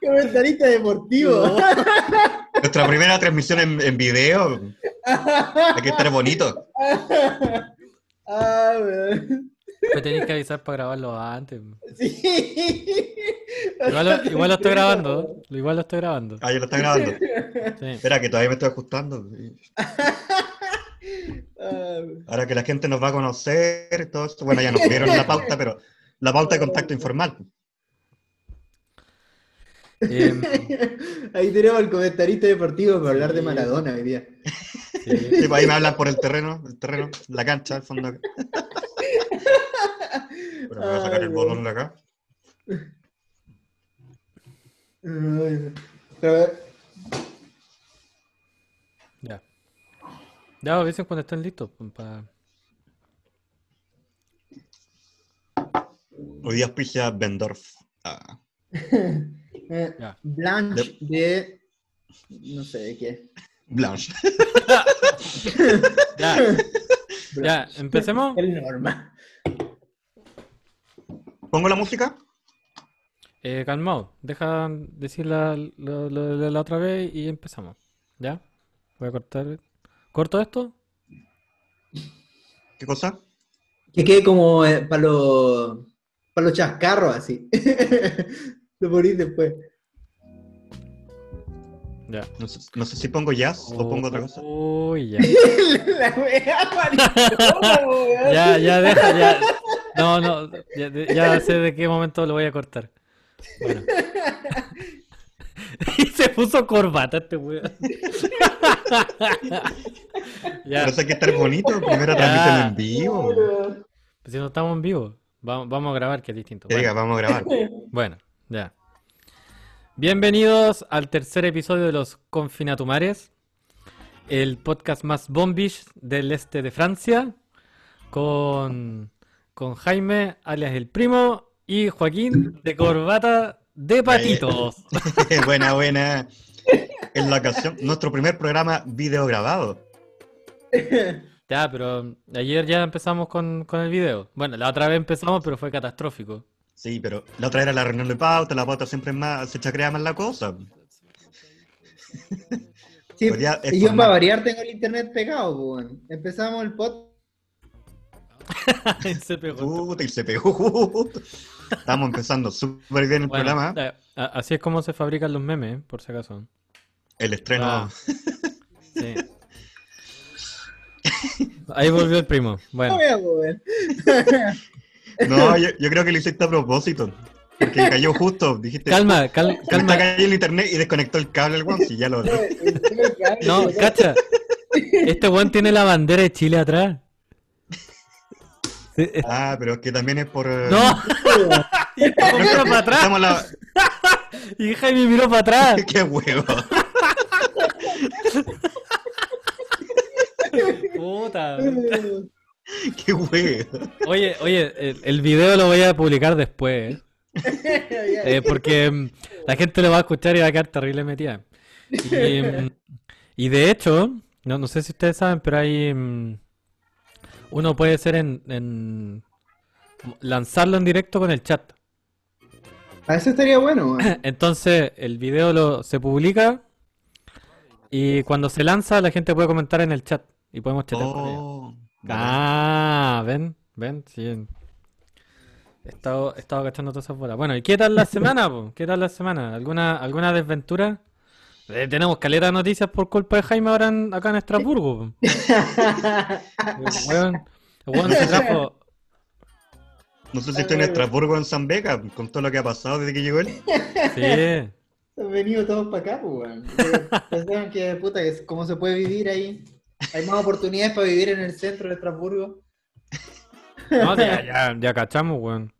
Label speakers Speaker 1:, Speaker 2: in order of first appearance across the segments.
Speaker 1: Comentarista deportivo.
Speaker 2: Nuestra primera transmisión en, en video. Hay que estar bonito.
Speaker 1: ah.
Speaker 3: Me tenéis que avisar para grabarlo antes.
Speaker 1: Sí.
Speaker 3: Igual lo, igual lo estoy grabando. Igual lo estoy grabando.
Speaker 2: Ah, ya lo está grabando.
Speaker 3: Sí.
Speaker 2: Espera, que todavía me estoy ajustando.
Speaker 1: Ah,
Speaker 2: Ahora que la gente nos va a conocer, todo esto. Bueno, ya nos vieron la pauta, pero la pauta de contacto informal.
Speaker 3: Em,
Speaker 1: Ahí tenemos al comentarista deportivo para hablar de Maradona hoy día.
Speaker 3: sí.
Speaker 2: Sí, pues ahí me hablan por el terreno, el terreno, la cancha, al fondo. Pero voy a sacar el
Speaker 1: Ay,
Speaker 2: botón de acá.
Speaker 1: Pero, a
Speaker 3: Ya. Ya avisen cuando estén listos. pues, pa-
Speaker 2: Hoy día auspicia Bendorf. Ah,
Speaker 1: eh. Blanche de. No sé de qué.
Speaker 2: Blanche.
Speaker 3: Ya. Ya, empecemos.
Speaker 1: El norma.
Speaker 2: ¿Pongo la música?
Speaker 3: Eh, calmado. Deja decir la, otra vez y empezamos. ¿Ya? Voy a cortar. ¿Corto esto?
Speaker 2: ¿Qué cosa?
Speaker 1: Que quede como para los para los chascarros así. Lo ponís después.
Speaker 3: Ya.
Speaker 2: No sé, no sé si pongo jazz o pongo otra cosa.
Speaker 3: Uy, ya.
Speaker 1: La wea.
Speaker 3: Ya, ya, deja, ya. No, no, ya, de- ya sé de qué momento lo voy a cortar. Bueno. Y se puso corbata este weón. Ya,
Speaker 2: Pero hay que estar bonito. Primero transmiten en vivo.
Speaker 3: pues si no estamos en vivo, vamos, vamos a grabar, que es distinto. Bueno,
Speaker 2: vamos a grabar.
Speaker 3: bueno, ya. Bienvenidos al tercer episodio de los Confinatumares, el podcast más bombish del este de Francia, con, con Jaime, alias el primo, y Joaquín de corbata de patitos.
Speaker 2: buena, buena. En la ocasión, nuestro primer programa video grabado.
Speaker 3: Ya, pero ayer ya empezamos con, con el video. Bueno, la otra vez empezamos, pero fue catastrófico.
Speaker 2: Sí, pero la otra era la reunión de pauta, la pauta siempre es más, se chacrea más la cosa.
Speaker 1: Sí, y yo para variar tengo el internet pegado, pues, weón. Empezamos el pod.
Speaker 3: Se pegó.
Speaker 2: Puta, y se pegó. Estamos empezando súper bien el
Speaker 3: Bueno,
Speaker 2: programa.
Speaker 3: eh, así es como se fabrican los memes, eh, por si acaso.
Speaker 2: El estreno.
Speaker 3: Ah. Sí. Ahí volvió el primo. Bueno,
Speaker 1: No veo, weón.
Speaker 2: No, yo, yo creo que lo hiciste a propósito. Porque cayó justo. Dijiste,
Speaker 3: calma, cal-
Speaker 2: calma.
Speaker 3: calma.
Speaker 2: cayó el internet y desconectó el cable el one. Si ya lo.
Speaker 3: No, cacha. Este weón tiene la bandera de Chile atrás. Es-
Speaker 2: Ah, pero es que también es por. eh,
Speaker 3: No, mira para atrás.
Speaker 2: La...
Speaker 3: Y Jaime miró para atrás.
Speaker 2: ¡Qué huevo!
Speaker 3: Puta.
Speaker 2: ¡Qué huevo!
Speaker 3: Oye, oye, el, el video lo voy a publicar después. ¿eh? Eh, porque mm, la gente lo va a escuchar y va a quedar terrible metida. Y, mm, y de hecho, no, no sé si ustedes saben, pero hay. mm, uno puede ser en, en- lanzarlo en directo con el chat.
Speaker 1: A eso estaría bueno.
Speaker 3: Entonces, el video lo, se publica y cuando se lanza, la gente puede comentar en el chat y podemos chatear con ellos.
Speaker 2: Oh,
Speaker 3: Ah, ven, ven, sí. He estado, he estado cachando todas esas bolas. Bueno, ¿y qué tal la semana, po? ¿Qué tal la semana? ¿Alguna, alguna desventura? Eh, tenemos caleta de noticias por culpa de Jaime ahora en- acá en Estrasburgo. weón, el weón se trajo.
Speaker 2: No sé si estoy en Estrasburgo o en San Beca, con todo lo que ha pasado desde que llegó él.
Speaker 3: Sí.
Speaker 1: Han venido todos para acá, pues, weón. Pensaban que, puta, cómo se puede vivir ahí. Hay más oportunidades para vivir en el centro de Estrasburgo.
Speaker 3: No, ya, ya, ya cachamos, weón.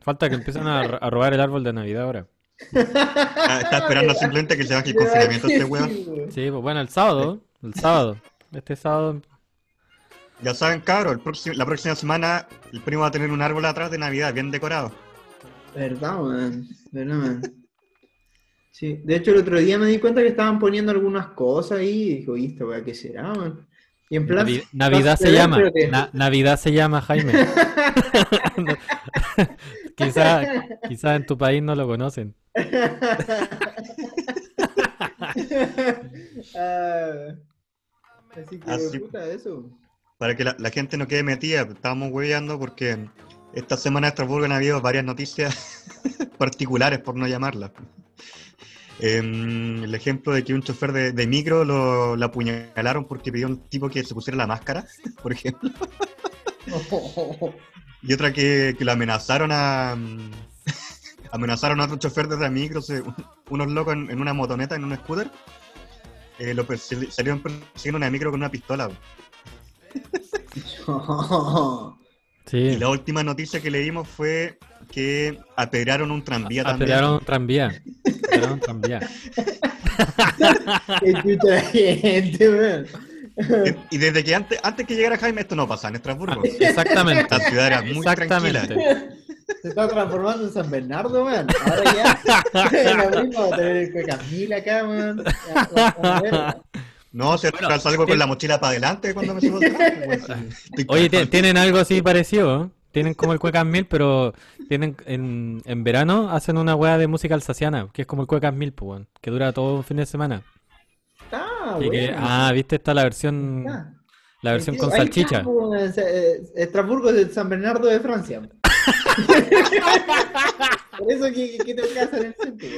Speaker 3: Falta que empiecen a, a robar el árbol de Navidad ahora.
Speaker 2: Ah, está esperando simplemente que se baje el confinamiento este weón.
Speaker 1: Sí, weón.
Speaker 3: Pues bueno, el sábado, el sábado. Este sábado.
Speaker 2: Ya saben, próximo- la próxima semana el primo va a tener un árbol atrás de Navidad, bien decorado.
Speaker 1: Verdad, man. Verdad, man. Sí, de hecho el otro día me di cuenta que estaban poniendo algunas cosas ahí y dije, oye, esta weá, ¿qué será, man? Y en plan.
Speaker 3: Navi- Navidad se llama.
Speaker 1: pero que-
Speaker 3: Na- Navidad se llama, Jaime. quizá, quizá en tu país no lo conocen.
Speaker 1: Ah, así que,
Speaker 2: Así-
Speaker 1: puta, eso.
Speaker 2: Para que la, la gente no quede metida, estábamos hueveando porque esta semana en Estrasburgo han habido varias noticias particulares, por no llamarlas. Em, el ejemplo de que un chofer de, de micro lo, lo apuñalaron porque pidió a un tipo que se pusiera la máscara, por ejemplo. Y otra que, que lo amenazaron a. mm, amenazaron a otro chofer de otra micro, se- unos locos en, en una motoneta, en un scooter. eh, lo persi- salieron persiguiendo una micro con una pistola. Y la última noticia que leímos fue que apedrearon un tranvía también.
Speaker 3: Apedrearon un tranvía.
Speaker 1: Qué chucha gente.
Speaker 2: Y desde que antes, antes que llegara Jaime, esto no pasaba en Estrasburgo.
Speaker 3: Exactamente.
Speaker 2: La ciudad era muy tranquila.
Speaker 1: Se está transformando en San Bernardo, weón. Ahora ya. En abril vamos a tener el Cuecamil acá.
Speaker 2: No, se
Speaker 3: Bueno,
Speaker 2: salgo con la mochila para adelante cuando me subo pues,
Speaker 3: Oye, tienen algo así parecido, ¿eh? Tienen como el Cuecas Mil, pero tienen en, en verano hacen una weá de música alsaciana, que es como el Cuecas Mil, pues, que dura todo un fin de semana.
Speaker 1: Ah,
Speaker 3: Y que-
Speaker 1: bueno.
Speaker 3: ah, viste, está la versión
Speaker 1: Ah.
Speaker 3: la versión
Speaker 1: Ahí
Speaker 3: con
Speaker 1: está,
Speaker 3: salchicha.
Speaker 1: pues. Eh, Estrasburgo es el San Bernardo de Francia. Por eso que, que, te casa en el centro.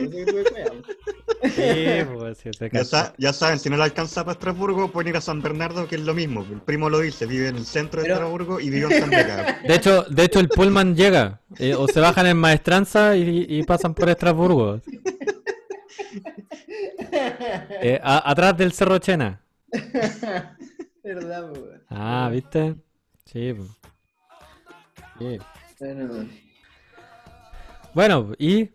Speaker 3: Sí, pues, sí, se
Speaker 2: Ya, sa- ya saben, si no le alcanza para Estrasburgo, pueden ir a San Bernardo, que es lo mismo. El primo lo dice, vive en el centro de
Speaker 1: Pero-
Speaker 2: Estrasburgo y vive en San Beca.
Speaker 3: De hecho, de hecho el Pullman llega, eh, o se bajan en Maestranza y, y pasan por Estrasburgo, eh, a- atrás del Cerro Chena.
Speaker 1: ¿Verdad, pues?
Speaker 3: Ah, ¿viste? Sí, pues. Sí.
Speaker 1: Bueno,
Speaker 3: Bueno, y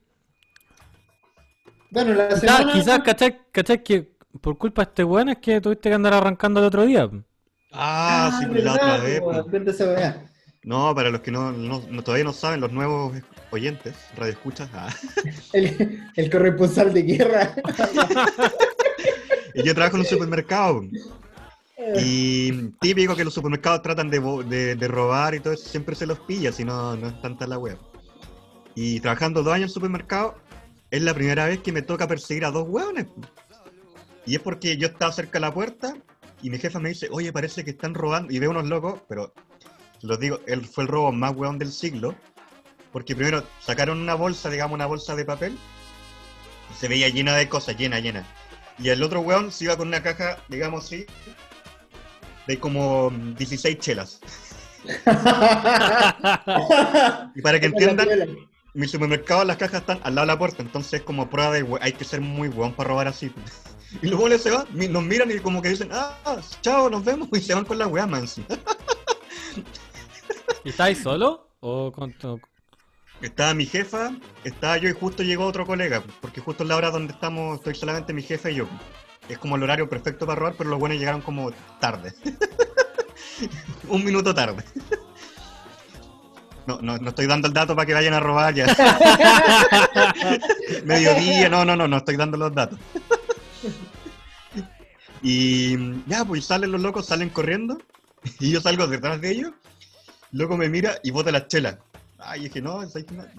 Speaker 1: bueno, la
Speaker 3: quizás,
Speaker 1: semana...
Speaker 3: quizás, ¿cachai? ¿cachai? Que por culpa de este weón es que tuviste que andar arrancando el otro día.
Speaker 2: Ah, sí, pues, la
Speaker 1: ¿verdad,
Speaker 2: otra vez.
Speaker 1: pues.
Speaker 2: No, para los que no, no- no- todavía no saben, los nuevos oyentes, radioescuchas, ah,
Speaker 1: El, el corresponsal de guerra.
Speaker 2: y yo trabajo en un supermercado. Y típico que los supermercados tratan de- de robar y todo eso, siempre se los pilla, si no, no es tanta la web. Y trabajando dos años en supermercado, es la primera vez que me toca perseguir a dos hueones. Y es porque yo estaba cerca de la puerta y mi jefa me dice, oye, parece que están robando. Y veo unos locos, pero los digo, él fue el robo más hueón del siglo. Porque primero sacaron una bolsa, digamos, una bolsa de papel. Y se veía llena de cosas, llena, llena. Y el otro weón se iba con una caja, digamos así, de como 16 chelas. Y para que entiendan, mi supermercado, las cajas están al lado de la puerta, entonces es como prueba de hay que ser muy weón para robar así. Y los weones se van, nos miran y como que dicen, ah, chao, nos vemos, y se van con la weá, man.
Speaker 3: ¿Y estáis solo? ¿O con tu-
Speaker 2: Estaba mi jefa, estaba yo y justo llegó otro colega, porque justo en la hora donde estamos estoy solamente mi jefe y yo. Es como el horario perfecto para robar, pero los buenos llegaron como tarde. Un minuto tarde. No, no, no estoy dando el dato para que vayan a robar ya. Mediodía, no, no, no, no estoy dando los datos. Y ya, pues salen los locos, salen corriendo, y yo salgo detrás de ellos, loco me mira y bota las chelas. Ay, dije, no,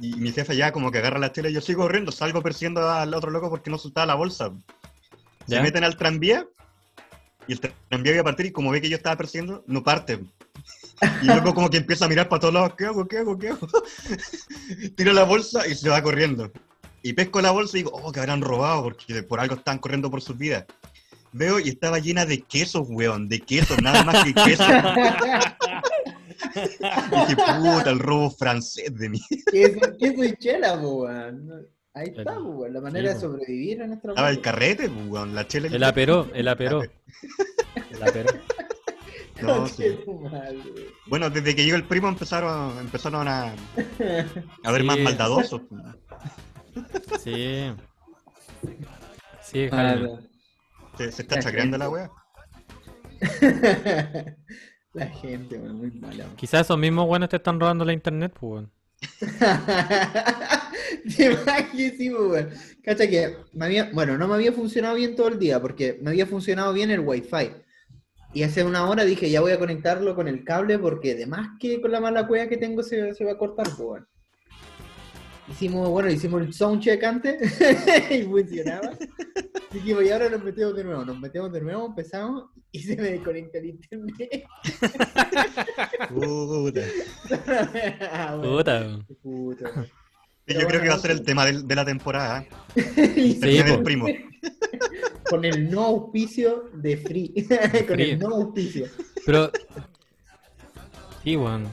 Speaker 2: y mi jefe ya como que agarra las chelas y yo sigo corriendo, salgo persiguiendo al otro loco porque no soltaba la bolsa. Se meten al tranvía y el tranvía iba a partir y como ve que yo estaba persiguiendo, no parte. Y luego como que empieza a mirar para todos lados, ¿qué hago? ¿Qué hago? ¿Qué hago? Tiro la bolsa y se va corriendo. Y pesco la bolsa y digo, oh, que habrán robado porque por algo están corriendo por sus vidas. Veo y estaba llena de quesos, weón, de quesos, nada más que quesos. dije, puta, el robo francés de mí.
Speaker 1: ¿Qué, qué soy chela, weón? Ahí está, weón, la manera
Speaker 3: Sí,
Speaker 1: de sobrevivir en nuestra
Speaker 2: Estaba el carrete, weón, la chela. y
Speaker 3: El aperó, el aperó. El aperó.
Speaker 2: No, sí. Bueno, desde que llegó el primo empezaron, empezaron a, a ver más maldadosos.
Speaker 3: Sí. Sí,
Speaker 1: Ah,
Speaker 3: Jaime.
Speaker 2: Se, se está chacreando la wea.
Speaker 1: La gente, weón, muy mala. weón.
Speaker 3: Quizás esos mismos buenos te están robando la internet, pues, weón.
Speaker 1: Sí, weón. Cacha que me había, bueno, no me había funcionado bien todo el día porque me había funcionado bien el wifi. Y hace una hora dije, ya voy a conectarlo con el cable porque además que con la mala cueva que tengo se, se va a cortar, pues, weón. Hicimos, bueno, hicimos el soundcheck antes y funcionaba. Dijimos, y ahora nos metemos de nuevo, nos metemos de nuevo, empezamos y se me desconecta el internet.
Speaker 2: Puta.
Speaker 1: Ah, bueno.
Speaker 3: Puta.
Speaker 1: Puta.
Speaker 2: Yo creo que va a ser el tema de, la temporada.
Speaker 3: Sí, po.
Speaker 2: el primo.
Speaker 1: Con el no auspicio de Free. Con
Speaker 3: Free.
Speaker 1: el no auspicio.
Speaker 3: Pero. Sí, weón.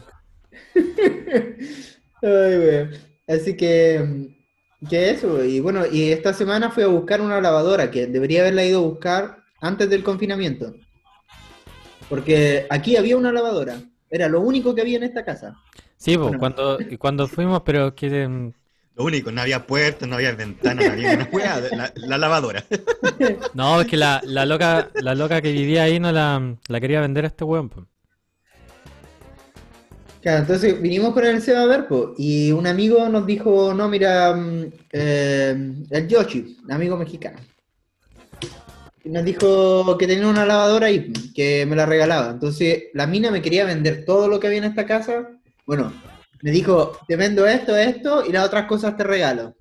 Speaker 1: Ay, güey. Así que, mm, que eso. Y bueno, y esta semana fui a buscar una lavadora que debería haberla ido a buscar antes del confinamiento. Porque aquí había una lavadora. Era lo único que había en esta casa.
Speaker 3: Sí,
Speaker 1: Bueno.
Speaker 3: cuando, cuando fuimos, pero que.
Speaker 2: Lo único, no había puertas, no había ventanas, no había una hueá, la, la lavadora.
Speaker 3: No, es que la, la loca, la loca que vivía ahí no la, la quería vender a este weón, pues.
Speaker 1: Claro, entonces vinimos con el Seba Verpo y un amigo nos dijo, no, mira, mm, eh, el Yoshi, un amigo mexicano. Y nos dijo que tenía una lavadora y que me la regalaba. Entonces la mina me quería vender todo lo que había en esta casa. Bueno, me dijo, te vendo esto, esto y las otras cosas te regalo.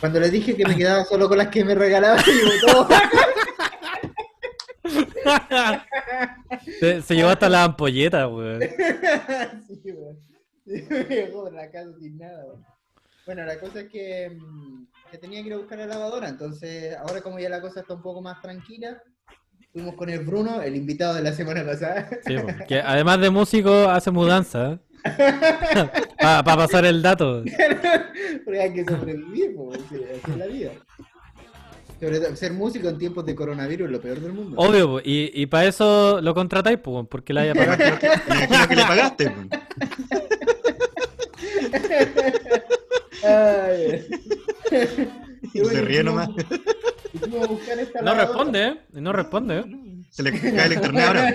Speaker 1: Cuando le dije que me quedaba solo con las que me regalaba, digo, todo.
Speaker 3: Se, se llevó hasta la ampolleta, weón.
Speaker 1: sí, weón. Sí, me dejó la casa sin nada, weón. Bueno, la cosa es que, mm, que tenía que ir a buscar la lavadora, entonces ahora como ya la cosa está un poco más tranquila, fuimos con el Bruno, el invitado de la semana pasada.
Speaker 3: Sí, que además de músico hace mudanza. Para pasar el dato.
Speaker 1: Porque hay que sobrevivir, po, sí, así es la vida. Sobre todo, ser músico en tiempos de coronavirus es lo peor del mundo.
Speaker 3: Obvio, po, y, y para eso lo contratáis, pues, porque la haya pagado.
Speaker 2: imagino que, me imagino que le pagaste.
Speaker 1: Ay,
Speaker 2: Y se ríe nomás.
Speaker 1: esta
Speaker 3: No responde, ¿eh? No responde, ¿eh?
Speaker 2: Se le cae el internet ahora.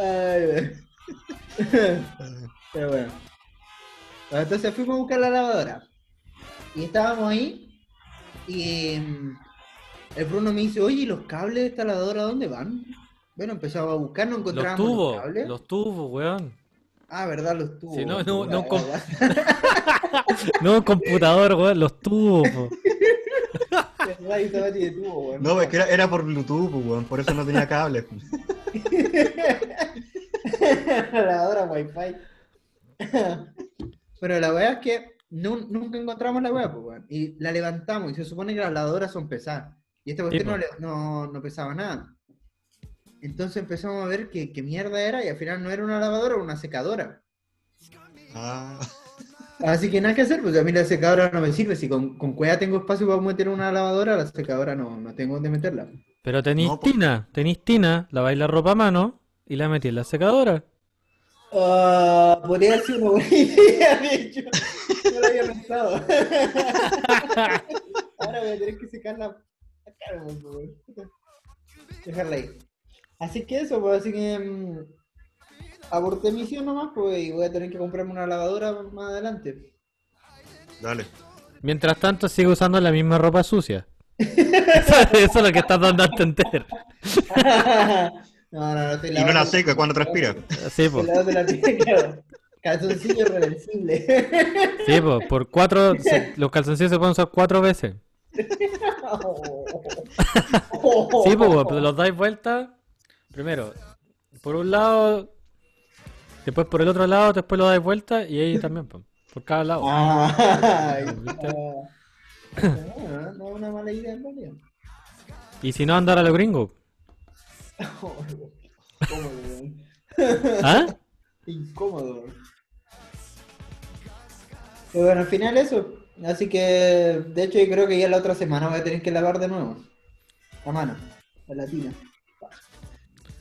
Speaker 1: Ay. Pero bueno. Entonces fuimos a buscar la lavadora. Y estábamos ahí. Y mm, el Bruno me dice, oye, ¿y los cables de esta lavadora dónde van? Bueno, empezamos a buscar, no
Speaker 3: Los
Speaker 1: encontrábamos los,
Speaker 3: tubos,
Speaker 1: cables.
Speaker 3: los tubos, weón.
Speaker 1: Ah, ¿verdad? Los tubos.
Speaker 3: Sí, no, no, computador, weón, los tubos, po.
Speaker 1: ¿Verdad? Y estaba así de tubo, güey.
Speaker 2: No, es que era, era por Bluetooth, pues, weón, por eso no tenía cable. pues.
Speaker 1: la lavadora Wi-Fi. Pero la verdad es que nu- nunca encontramos la weá, pues, weón. Y la levantamos y se supone que las lavadoras son pesadas. Y esta cuestión no, le- no, no pesaba nada. Entonces empezamos a ver que, qué mierda era y al final no era una lavadora, era una secadora.
Speaker 2: Ah,
Speaker 1: Así que nada que hacer, pues a mí la secadora no me sirve. Si con, con cueva tengo espacio para meter una lavadora, la secadora no, no tengo dónde meterla.
Speaker 3: Pero tenéis
Speaker 2: No,
Speaker 3: tina, tenéis tina, laváis la ropa a mano y la metí en la secadora.
Speaker 1: Ah, podría ser una buena idea, de hecho. No lo había pensado. Ahora voy a tener que secarla. Dejarla ahí. Así que eso, pues así que. mm, aborté misión nomás, pues y voy a tener que comprarme una lavadora más adelante.
Speaker 2: dale.
Speaker 3: Mientras tanto, sigue usando la misma ropa sucia. Eso, eso es lo que estás dando a entender.
Speaker 1: no, no, no estoy
Speaker 2: Y no la seca cuando transpira.
Speaker 3: Sí,
Speaker 1: claro. Calzoncillo reversible.
Speaker 3: Sí, po. Por cuatro. se- los calzoncillos se pueden usar cuatro veces. Sí, pues, pues los dais vuelta. Primero, por un lado, después por el otro lado, después lo dais vuelta y ahí también, pues, por cada lado.
Speaker 1: Ah. No, no es una mala idea en realidad.
Speaker 3: Y si no, andar a los gringos.
Speaker 1: Incómodo.
Speaker 3: ¿Ah?
Speaker 1: Incómodo. Pero bueno, al final eso. Así que, de hecho, yo creo que ya la otra semana voy a tener que lavar de nuevo. A mano, la tina.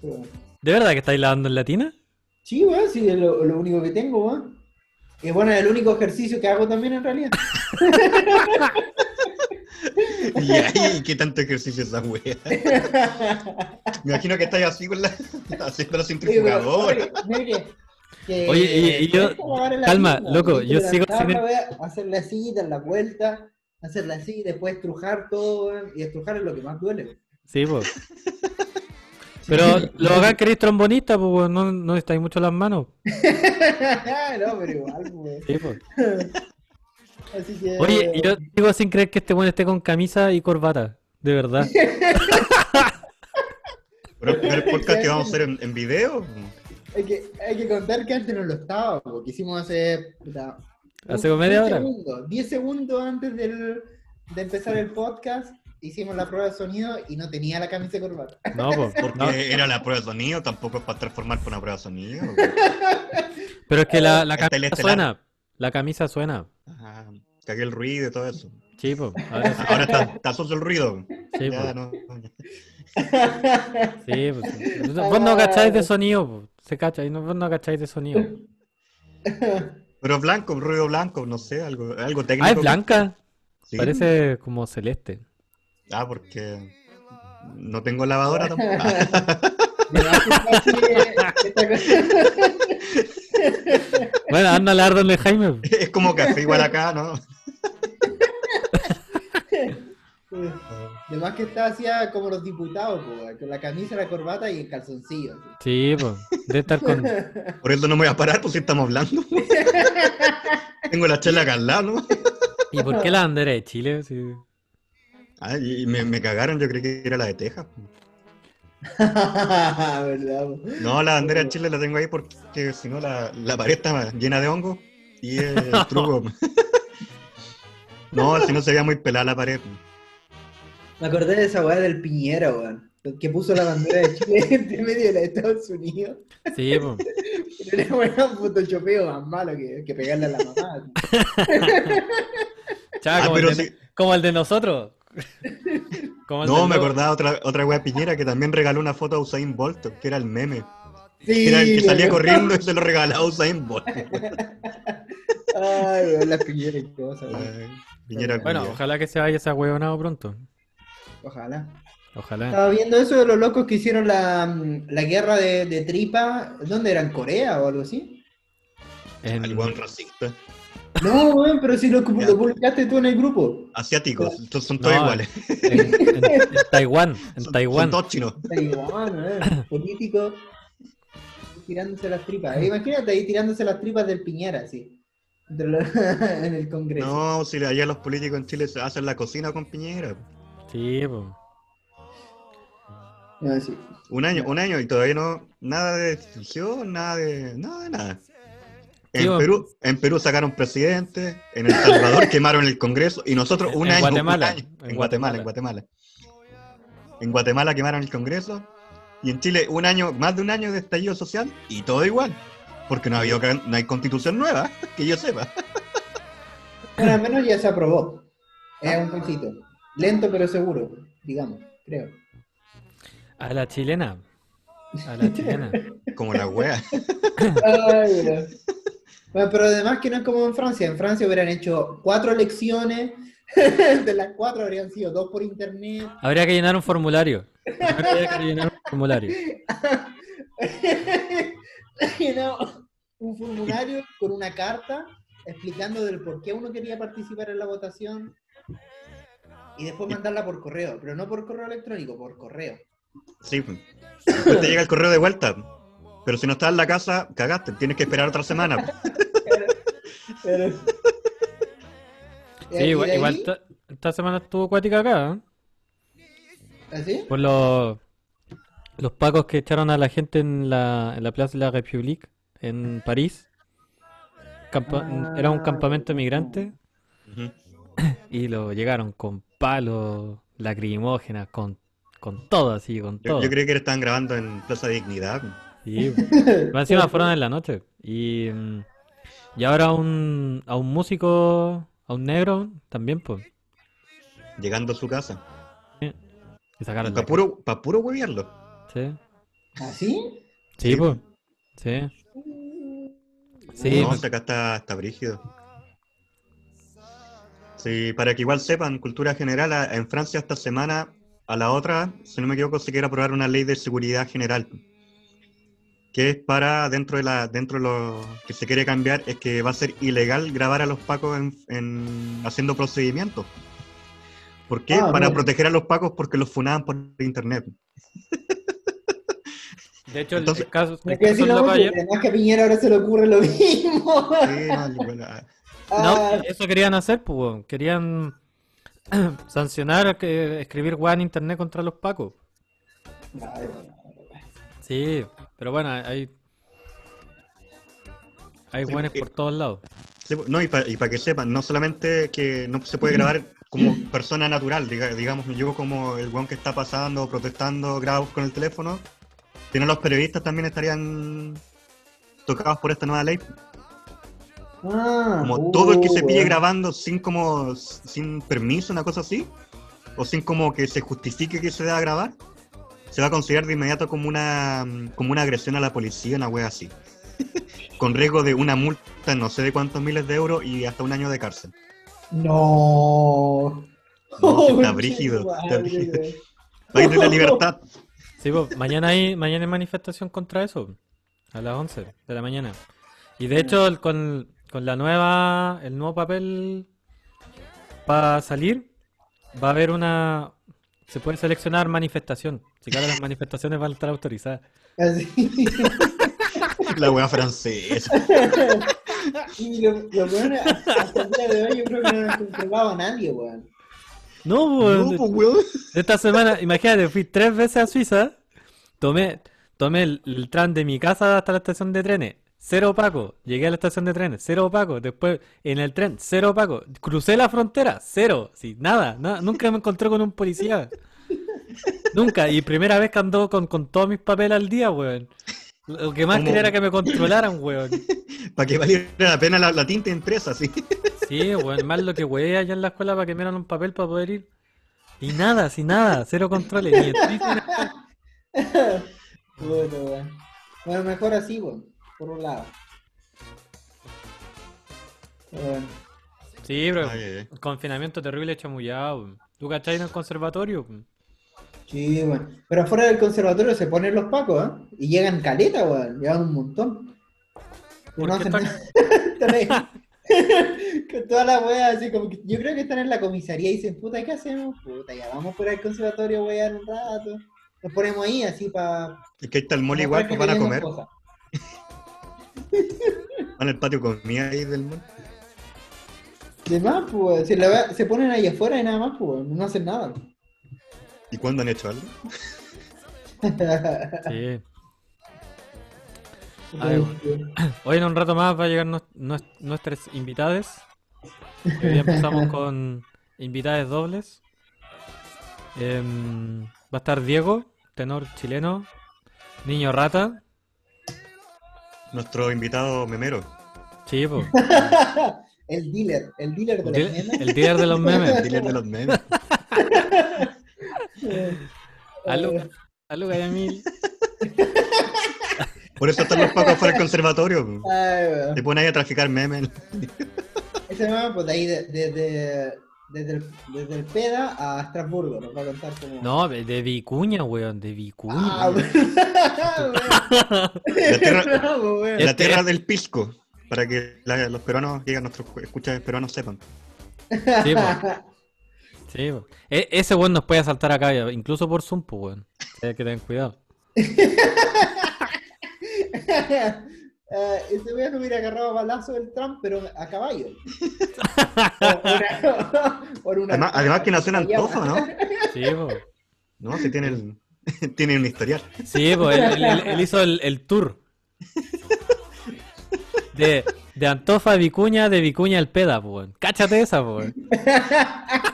Speaker 1: Pero bueno.
Speaker 3: ¿De verdad que estáis lavando en latina?
Speaker 1: Sí, weón, sí, es lo, lo único que tengo, weón. Y bueno, es el único ejercicio que hago también en realidad.
Speaker 2: Y ahí, ¿qué tanto ejercicio esa wea? Me imagino que estáis así con la. haciendo la centrifugadora.
Speaker 1: que-
Speaker 3: Oye, y- yo- calma,
Speaker 1: tina,
Speaker 3: loco, yo sigo sin-
Speaker 1: Hacerle así, dar la vuelta, hacerla así, después estrujar todo, y estrujar es lo que más duele.
Speaker 3: Sí, pues. Pero lo hagan queréis trombonista, pues no, no estáis mucho las manos.
Speaker 1: no, pero igual, pues.
Speaker 3: Sí, pues.
Speaker 1: Así que...
Speaker 3: Oye, yo digo sin creer que este bueno esté con camisa y corbata. De verdad.
Speaker 2: Pero el primer podcast que vamos a hacer en, en video.
Speaker 1: Hay que, hay que contar que antes no lo estaba, porque hicimos hace...
Speaker 3: Hace como media
Speaker 1: 10
Speaker 3: hora.
Speaker 1: Segundos, 10 segundos antes del, de empezar el podcast, hicimos la prueba de sonido y no tenía la camisa y corbata.
Speaker 3: No, pues.
Speaker 2: Porque
Speaker 3: no.
Speaker 2: era la prueba de sonido, tampoco es para transformar por una prueba de sonido.
Speaker 3: Pero es que la, la camisa
Speaker 2: estelar.
Speaker 3: suena. La camisa suena.
Speaker 2: Ajá, cagué el ruido y todo eso.
Speaker 3: Sí, pues. Ahora sí.
Speaker 2: Ahora está, está sucio el ruido.
Speaker 3: Sí,
Speaker 2: Ya,
Speaker 3: pues.
Speaker 2: no.
Speaker 3: Sí, pues. Vos no cacháis de sonido, pues. Se cacha, y no, vos no cacháis de sonido.
Speaker 2: Pero blanco, ruido blanco, no sé, algo, algo técnico.
Speaker 3: Ah, es blanca.
Speaker 2: Sí.
Speaker 3: Parece como celeste.
Speaker 2: Ah, porque no tengo lavadora tampoco. Ah,
Speaker 3: Bueno, anda a hablar donde Jaime.
Speaker 2: es como café igual acá, ¿no?
Speaker 1: Además que está hacía como los diputados, po, con la camisa, la corbata y el calzoncillo.
Speaker 3: Sí, pues. Debe estar con.
Speaker 2: Por eso no me voy a parar, pues si estamos hablando. Tengo la chela acá al lado, ¿no?
Speaker 3: ¿Y por qué la bandera de Chile? Sí.
Speaker 2: Ah, y me, me cagaron, yo creí que era la de Texas. No, la bandera de Chile la tengo ahí porque si no la, la pared está llena de hongo y es el truco. No, si no se veía muy pelada la pared.
Speaker 1: Me acordé de esa weá del Piñera, weón. Que puso la bandera de Chile entre medio de la de Estados Unidos.
Speaker 3: Sí, pues.
Speaker 1: Pero era un photoshopeo más malo que, que pegarle a la mamá.
Speaker 3: Chava,
Speaker 2: Ah,
Speaker 3: como, el de, como el de nosotros.
Speaker 2: No, me acordaba otra, otra wea piñera que también regaló una foto a Usain Bolt, que era el meme.
Speaker 1: Sí,
Speaker 2: Era el que salía corriendo y se lo regalaba a Usain Bolt.
Speaker 1: Ay, weón, las Piñeras y cosas,
Speaker 2: Piñera
Speaker 3: Bueno, ojalá que se vaya esa huevonado pronto.
Speaker 1: Ojalá.
Speaker 3: Ojalá.
Speaker 1: Estaba viendo eso de los locos que hicieron la, la guerra de, de tripa. ¿Dónde era? ¿En Corea o algo así?
Speaker 3: En,
Speaker 2: Al weón racista.
Speaker 1: No, weón, pero si lo, lo publicaste tú en el grupo.
Speaker 2: Asiáticos, son todos
Speaker 3: No,
Speaker 2: iguales.
Speaker 3: en- en- en Taiwán. En
Speaker 2: Son,
Speaker 3: Taiwán.
Speaker 2: son todos chinos.
Speaker 1: Taiwán, eh, político tirándose las tripas. Eh, Imagínate ahí tirándose las tripas del Piñera, así. De lo- en el Congreso.
Speaker 2: No, si allá los políticos en Chile se hacen la cocina con Piñera.
Speaker 3: Sí, pues.
Speaker 1: Ah, sí.
Speaker 2: Un año, un año y todavía no, nada de decisión, nada de, nada de nada. En. Perú, en Perú sacaron presidente, en El Salvador quemaron el Congreso y nosotros un
Speaker 3: En
Speaker 2: año,
Speaker 3: Guatemala,
Speaker 2: un año-
Speaker 3: en
Speaker 2: en Guatemala, en Guatemala. En Guatemala quemaron el Congreso y en Chile un año, más de un año de estallido social y todo igual, porque no había no hay constitución nueva, que yo sepa.
Speaker 1: Bueno, al menos ya se aprobó. Es un poquito. Lento pero seguro, digamos, creo.
Speaker 3: A la chilena. A la chilena.
Speaker 2: Como la wea.
Speaker 1: Ay. Bueno, pero además que no es como en Francia. En Francia hubieran hecho cuatro elecciones. De las cuatro habrían sido dos por internet.
Speaker 3: Habría que llenar un formulario. Habría que llenar un formulario.
Speaker 1: Llenado un formulario con una carta explicando del por qué uno quería participar en la votación y después mandarla por correo, pero no por correo electrónico, por correo.
Speaker 2: Sí. pues. Después te llega el correo de vuelta. Pero si no estás en la casa, cagaste, tienes que esperar otra semana.
Speaker 1: Pero-
Speaker 3: Sí,
Speaker 1: ¿Y
Speaker 3: igual, igual esta, esta semana estuvo acuática acá, ¿eh?
Speaker 1: ¿Así?
Speaker 3: Por los, los pacos que echaron a la gente en la, en la Plaza de la République en París. Campa-
Speaker 1: Ah.
Speaker 3: Era un campamento de migrantes
Speaker 2: Ujú.
Speaker 3: y lo llegaron con palos, lacrimógenas, con, con todo así, con
Speaker 2: Yo,
Speaker 3: todo.
Speaker 2: yo creí que estaban grabando en Plaza Dignidad.
Speaker 3: Sí, más encima fueron en la noche. Y, mm, y ahora a un, a un músico, a un negro, también, pues.
Speaker 2: Llegando a su casa.
Speaker 3: Y sacaron
Speaker 2: Para puro, pa' puro huevearlo.
Speaker 3: Sí,
Speaker 1: ¿Así?
Speaker 3: sí,
Speaker 2: Sí.
Speaker 3: pues. Sí. Sí,
Speaker 2: no,
Speaker 3: pues,
Speaker 2: acá está, está brígido. Sí, para que igual sepan, cultura general, en Francia esta semana, a la otra, si no me equivoco, se quiere aprobar una ley de seguridad general. Que es para, dentro de la, dentro de lo que se quiere cambiar, es que va a ser ilegal grabar a los pacos en, en- haciendo procedimientos. ¿Por qué?
Speaker 1: Ah,
Speaker 2: Para
Speaker 1: no.
Speaker 2: proteger a los pacos porque los funaban por internet.
Speaker 3: De hecho,
Speaker 2: Entonces-
Speaker 3: el caso, el
Speaker 1: que
Speaker 3: caso
Speaker 1: decirlo
Speaker 3: loco
Speaker 1: mucho,
Speaker 3: ayer-
Speaker 1: además que a Piñera ahora se le ocurre lo mismo.
Speaker 2: Sí, no, bueno, ah,
Speaker 3: No, eso querían hacer, pues, querían sancionar que escribir weá en internet contra los pacos. Sí, pero bueno, hay hay
Speaker 2: porque-
Speaker 3: por todos lados.
Speaker 2: Sí, no, y para que sepan, no solamente que no se puede grabar como persona natural, diga- digamos, yo como el weón que está pasando protestando, grabo con el teléfono, sino los periodistas también estarían tocados por esta nueva ley.
Speaker 1: ah,
Speaker 2: Como
Speaker 1: uh,
Speaker 2: todo el que se pille
Speaker 1: weón.
Speaker 2: grabando sin como sin permiso, una cosa así, o sin como que se justifique que se deba grabar, se va a considerar de inmediato como una como una agresión a la policía, una wea así. Con riesgo de una multa no sé de cuántos miles de euros y hasta un año de cárcel.
Speaker 1: No.
Speaker 2: Está brígido, está brígido. País de la libertad.
Speaker 3: Sí, pues, mañana hay mañana hay manifestación contra eso, a las 11 de la mañana. Y de hecho, el- con, con la nueva, el nuevo papel para salir, va a haber una... Se puede seleccionar manifestación. Si claro, las manifestaciones van a estar autorizadas.
Speaker 1: Así.
Speaker 2: La wea francesa.
Speaker 1: Y lo, lo hasta el día de hoy yo creo que no lo ha comprobado a nadie, weón.
Speaker 3: No,
Speaker 2: No, pues, weón.
Speaker 3: Esta semana, imagínate, fui tres veces a Suiza, tomé, tomé el, el tram de mi casa hasta la estación de trenes, cero opaco, llegué a la estación de trenes, cero opaco, después en el tren, cero opaco, crucé la frontera, cero, sí, nada, nada, nunca me encontré con un policía, nunca, y primera vez que ando con, con todos mis papeles al día, weón. Lo que más quería era que me controlaran, weón.
Speaker 2: Para que valiera la pena la, la tinta impresa, sí.
Speaker 3: Sí, weón, más lo que weé allá en la escuela para que me dieran un papel para poder ir. Y nada, sin nada, cero controles, ni
Speaker 1: Bueno, weón. Bueno, mejor así, weón. Por un lado. Bueno.
Speaker 3: Sí, pero
Speaker 2: Ay,
Speaker 3: confinamiento terrible chamullado. weón. ¿Tú cachai en el conservatorio? weón?
Speaker 1: Sí, bueno. Pero afuera del conservatorio se ponen los pacos, ¿eh? Y llegan caleta, weón. Llegan un montón. Y
Speaker 3: ¿Por
Speaker 1: no
Speaker 3: qué.
Speaker 1: Están. Con toda la wea así como que yo creo que están en la comisaría y dicen, puta, ¿qué hacemos? Puta, ya vamos por el conservatorio a wear un rato. Nos ponemos ahí así para.
Speaker 2: Es que ahí está el mall igual, pues van a comer. Van al patio comida ahí del mall.
Speaker 1: De más, pues, si la wea- se ponen ahí afuera y nada más, pues, no hacen nada.
Speaker 2: ¿Y cuándo han hecho algo?
Speaker 3: Sí. Ay, Hoy en un rato más va a llegar nues- nues- nuestras invitadas. Hoy empezamos con invitadas dobles. Em, va a estar Diego, tenor chileno, niño rata.
Speaker 2: Nuestro invitado memero.
Speaker 3: Sí, po.
Speaker 1: el dealer, el dealer de
Speaker 3: El,
Speaker 1: los memes.
Speaker 3: el líder de los
Speaker 2: El
Speaker 3: memes.
Speaker 2: dealer de los memes.
Speaker 3: A Luca, a Luca y a mí.
Speaker 2: Por eso están los pacos fuera del conservatorio. pues.
Speaker 1: Ay.
Speaker 2: Se ponen ahí a traficar memes.
Speaker 1: Ese meme, pues de ahí, de- de- de- desde, el, desde el PEDA a Estrasburgo, nos va a contar cómo.
Speaker 3: No, de Vicuña, weón, de Vicuña.
Speaker 1: Ah, weón.
Speaker 2: La tierra-
Speaker 1: Bravo, weón.
Speaker 2: La
Speaker 3: Este-
Speaker 2: tierra del pisco. Para que la- los peruanos, digan nuestros escuchas peruanos sepan.
Speaker 3: Sí. E- ese weón nos puede asaltar acá, incluso por Zoom, pues, weón. Hay que tener cuidado.
Speaker 1: Eh, ese weón no hubiera agarrado a balazo del Trump, pero a caballo. Por una- por una-
Speaker 2: Además, además que nació en Antofa, ¿no?
Speaker 3: Sí, po.
Speaker 2: No, si tiene, el, tiene un historial.
Speaker 3: Sí, pues él, él- él hizo el, el tour. De, de Antofa a Vicuña, de Vicuña al Peda, pues. Cáchate esa, pues.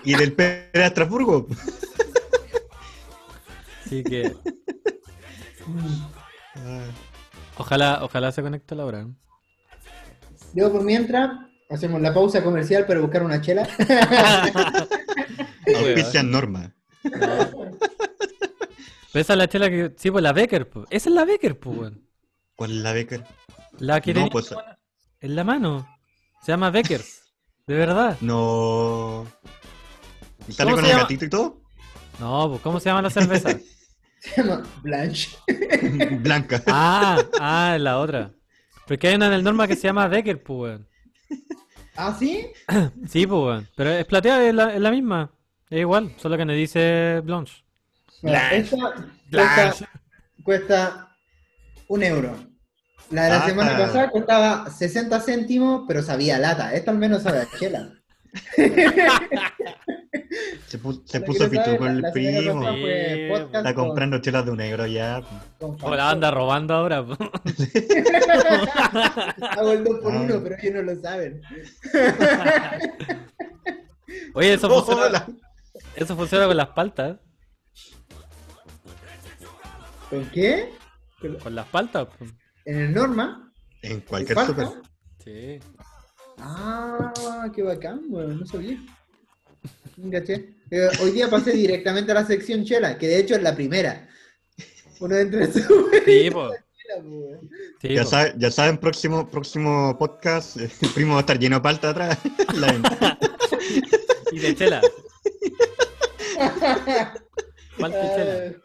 Speaker 2: Y del P de Estrasburgo.
Speaker 3: Así que
Speaker 2: Ah,
Speaker 3: ojalá, ojalá se conecte la hora. ¿no?
Speaker 1: Yo, por mientras, hacemos la pausa comercial para buscar una chela.
Speaker 2: Auspicia norma.
Speaker 3: Pero esa es la chela que. Sí, pues la Becker, pues. Esa es la Becker, pues.
Speaker 2: ¿Cuál es la Becker?
Speaker 3: La que
Speaker 2: No,
Speaker 3: tenía
Speaker 2: pues-
Speaker 3: en la mano. Se llama Beckers. De verdad.
Speaker 2: No. ¿Y sale
Speaker 3: ¿Cómo
Speaker 2: con el
Speaker 3: llama?
Speaker 2: gatito y todo?
Speaker 3: No, pues ¿cómo se llama la cerveza?
Speaker 1: Se llama Blanche.
Speaker 2: Blanca.
Speaker 3: Ah, ah, es la otra. Porque hay una en el Norma que se llama Becker, pues, weón.
Speaker 1: ¿Ah, sí?
Speaker 3: Sí, pues, weón. Pero es plateada, es la, es la misma. Es igual, solo que me dice Blanche.
Speaker 1: Mira, esta cuesta, cuesta un euro. La de la
Speaker 2: Ah,
Speaker 1: semana pasada costaba 60 céntimos, pero sabía lata. Esta al menos sabe a chela.
Speaker 2: Se, pu- se puso pitu con el
Speaker 1: la
Speaker 2: primo.
Speaker 1: fue
Speaker 2: Está
Speaker 1: con-
Speaker 2: comprando chelas de un euro ya.
Speaker 3: O la anda robando ahora.
Speaker 1: Hago el 2 por
Speaker 2: Ah.
Speaker 1: 1 pero ellos no lo saben.
Speaker 3: Oye, eso funciona,
Speaker 2: Hola.
Speaker 3: eso funciona con las paltas.
Speaker 1: ¿Con qué?
Speaker 3: Con las paltas.
Speaker 1: ¿En el Norma?
Speaker 2: En cualquier super.
Speaker 3: Sí.
Speaker 1: Ah, qué bacán, weón, no sabía. ¿Caché? Eh, hoy día pasé directamente a la sección chela, que de hecho es la primera. Uno entra en su
Speaker 3: Sí, po.
Speaker 1: chela, weón.
Speaker 3: Sí,
Speaker 2: Ya, sabe- ya saben, próximo, próximo podcast, eh, el primo va a estar lleno de palta atrás. La-
Speaker 3: Y de chela. Palta y chela.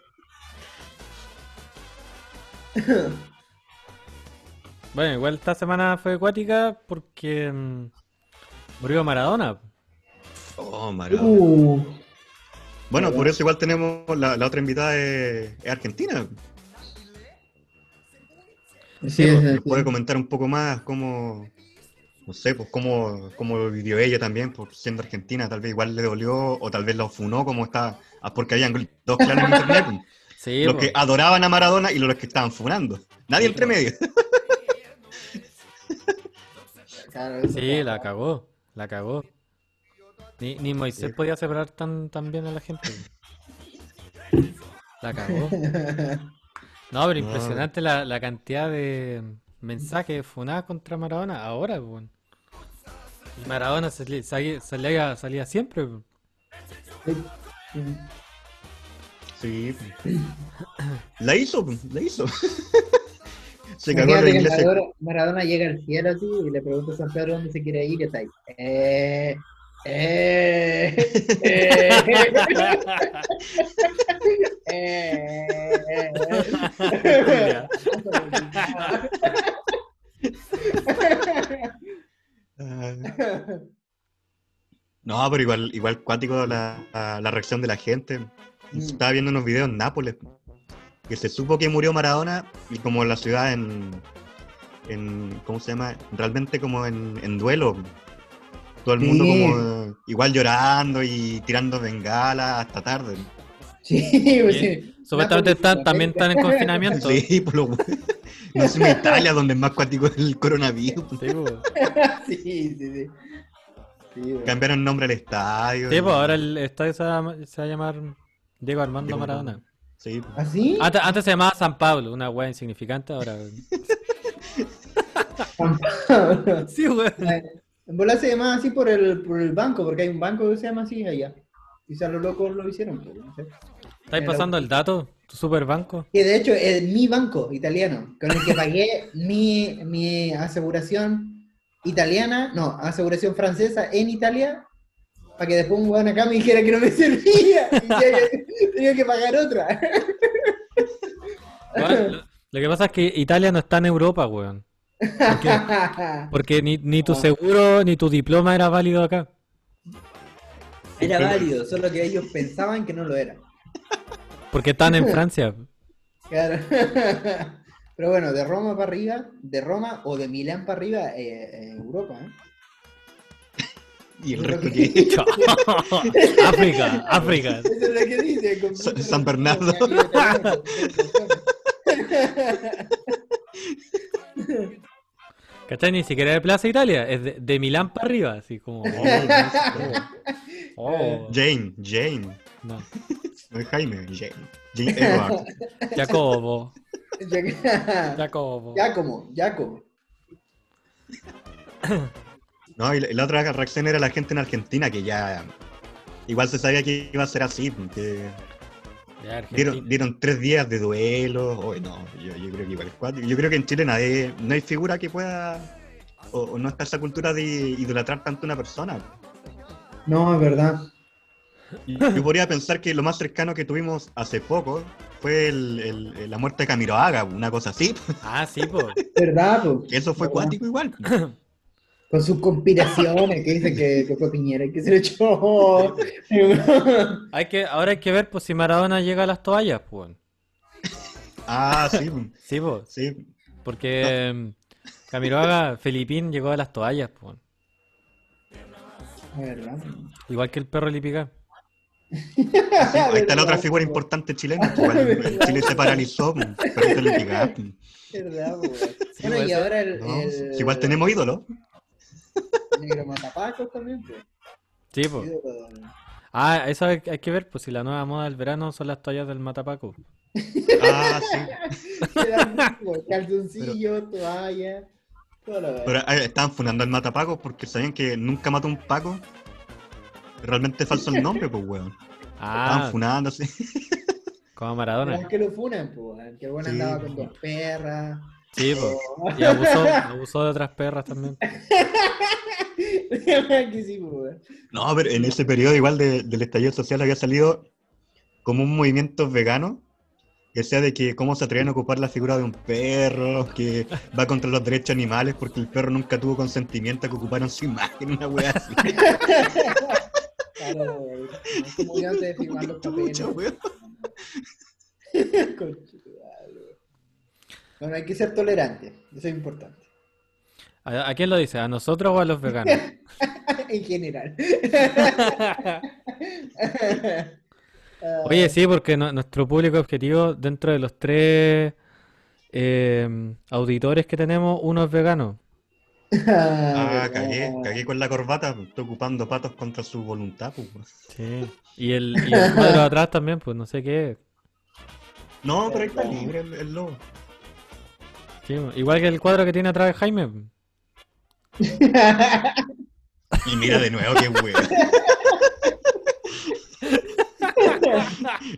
Speaker 3: Bueno, igual esta semana fue acuática porque mm, murió Maradona.
Speaker 2: Oh, Maradona.
Speaker 1: Uh,
Speaker 2: Bueno, por eso igual tenemos la, la otra invitada es, es argentina.
Speaker 1: sí,
Speaker 3: Sí,
Speaker 1: es-
Speaker 3: pues,
Speaker 1: sí.
Speaker 2: puede comentar un poco más cómo, no sé, pues cómo, cómo lo vivió ella también, por siendo argentina, tal vez igual le dolió o tal vez la funó como está, ah, porque habían dos clanes en internet, pues.
Speaker 3: Sí,
Speaker 2: los
Speaker 3: po.
Speaker 2: que adoraban a Maradona y los que estaban funando. Nadie
Speaker 3: Sí,
Speaker 2: entre medio.
Speaker 1: Claro, eso
Speaker 3: Sí, la cagó, la cagó. Ni, ni Moisés podía separar tan, tan bien a la gente. La cagó. No, pero
Speaker 2: No.
Speaker 3: impresionante la, la cantidad de mensajes funadas contra Maradona ahora, pues. Y Maradona salía, salía, salía, salía siempre.
Speaker 2: Sí. La hizo, la hizo. Se cagó la iglesia.
Speaker 1: Maradona, Maradona llega al cielo así y le pregunta a San Pedro dónde se quiere ir y está ahí. Eh, eh, eh, eh.
Speaker 2: Ah. No, pero igual, igual cuático la, la- la reacción de la gente.
Speaker 1: Mm.
Speaker 2: Estaba viendo unos videos en Nápoles. Que se supo que murió Maradona y como la ciudad en, en ¿cómo se llama? Realmente como en, en duelo. Todo el mundo
Speaker 1: Sí.
Speaker 2: como igual llorando y tirando bengala hasta tarde.
Speaker 1: Sí, pues sí.
Speaker 3: Supuestamente están, también están en confinamiento.
Speaker 2: Sí, por lo No es en Italia donde es más cuático el coronavirus.
Speaker 3: Sí, pues.
Speaker 1: Sí, sí, sí. Sí, bueno.
Speaker 2: Cambiaron nombre al estadio.
Speaker 3: Sí, pues ahora el estadio se va, a- se va a llamar Diego Armando
Speaker 2: Diego
Speaker 3: Maradona.
Speaker 2: Sí. pues.
Speaker 1: ¿Así?
Speaker 3: Antes, antes se llamaba San Pablo, una wea insignificante, ahora. Sí, weón.
Speaker 1: En bola se llamaba así por el, por el banco, porque hay un banco que se llama así allá. Quizás los locos lo hicieron, pero no sé.
Speaker 3: ¿Estáis pasando el dato? ¿Tu superbanco?
Speaker 1: Que de hecho es mi banco italiano, con el que pagué mi, mi aseguración italiana, no, aseguración francesa en Italia, para que después un weón acá me dijera que no me servía y que tenía que pagar otra.
Speaker 3: Lo, lo que pasa es que Italia no está en Europa, weón. Porque, porque ni, ni tu
Speaker 1: Ah.
Speaker 3: seguro ni tu diploma era válido acá.
Speaker 1: Era válido, solo que ellos pensaban que no lo era.
Speaker 3: Porque están en Francia.
Speaker 1: Claro. Pero bueno, de Roma para arriba, de Roma o de Milán para arriba, eh, eh, Europa, ¿eh?
Speaker 2: Y el resto que.
Speaker 3: África, África.
Speaker 1: Eso es lo que dice.
Speaker 2: San Bernardo.
Speaker 3: ¿Cachai? Ni siquiera de Plaza Italia, es de, de Milán para arriba, así como. oh, oh,
Speaker 2: Jane, Jane.
Speaker 3: no.
Speaker 2: No es Jaime, Jane. Jane Edward.
Speaker 3: Jacobo,
Speaker 1: Ya-
Speaker 3: Jacobo.
Speaker 1: Giacomo, Giacomo.
Speaker 2: No, y la, otra reacción era la gente en Argentina, que ya. Igual se sabía que iba a ser así, que dieron, dieron tres días de duelo. Oye, no, yo, yo creo que igual es cuático. Yo creo que en Chile nadie, no hay figura que pueda. O, o no está esa cultura de idolatrar tanto a una persona.
Speaker 1: No, es verdad.
Speaker 2: Yo podría pensar que lo más cercano que tuvimos hace poco fue el- el- la muerte de Camiroaga, una cosa así.
Speaker 3: Ah, sí, pues.
Speaker 1: ¿Verdad, po?
Speaker 2: Que eso fue
Speaker 1: ¿Verdad?
Speaker 2: cuático igual.
Speaker 1: Con sus conspiraciones que dicen que, que fue Piñera y que se lo echó.
Speaker 3: Hay que, ahora hay que ver pues si Maradona llega a las toallas, pues.
Speaker 2: Ah, sí.
Speaker 3: Sí, pues.
Speaker 2: Sí.
Speaker 3: Porque em, Camiroaga, Felipín llegó a las toallas, pues.
Speaker 1: ¿Verdad?
Speaker 3: Igual que el perro Lipica.
Speaker 2: Sí, ahí está la otra figura importante chilena. en Chile se paralizó. Perrito le picaba, po.
Speaker 1: ¿Verdad, po?
Speaker 3: Sí,
Speaker 1: Bueno,
Speaker 3: puede
Speaker 1: y ahora el,
Speaker 2: No, igual tenemos ídolos.
Speaker 1: Negro matapacos también, pues.
Speaker 3: Sí, pues. Ah, eso hay, hay que ver, pues si la nueva moda del verano son las toallas del Matapaco.
Speaker 2: Ah, sí.
Speaker 1: Calzoncillo, toalla,
Speaker 2: Pero ah, estaban funando al matapaco porque sabían que nunca mató un Paco. Realmente es falso el nombre, pues, weón. Estaban
Speaker 3: Ah,
Speaker 2: funando así.
Speaker 3: como Maradona.
Speaker 1: Pero que lo funan, pues. Que el
Speaker 2: Sí.
Speaker 1: andaba con dos perras.
Speaker 3: Sí, pues.
Speaker 1: o-
Speaker 3: Y abusó, abusó de otras perras también.
Speaker 1: pues.
Speaker 2: No, pero en ese periodo igual de- del estallido social había salido como un movimiento vegano, que sea de que cómo se atreven a ocupar la figura de un perro, que va contra los derechos animales porque el perro nunca tuvo consentimiento a que ocuparon su imagen, una wea así.
Speaker 1: Claro, como de firmar los papeles
Speaker 2: weón.
Speaker 1: Concha tu madre. Bueno, hay que ser tolerante, eso es importante.
Speaker 3: ¿A, a quién lo dice? ¿A nosotros o a los veganos?
Speaker 1: en general.
Speaker 3: Oye, sí, porque no- nuestro público objetivo, dentro de los tres eh, auditores que tenemos, uno es vegano.
Speaker 2: Ah, cagué, cagué con la corbata, estoy ocupando patos contra su voluntad, pues.
Speaker 3: Sí. Y el, y el cuadro de atrás también, pues no sé qué es.
Speaker 2: No, pero ahí está libre el, el lobo.
Speaker 3: Sí, igual que el cuadro que tiene atrás de Jaime.
Speaker 2: Y mira de nuevo, qué weón.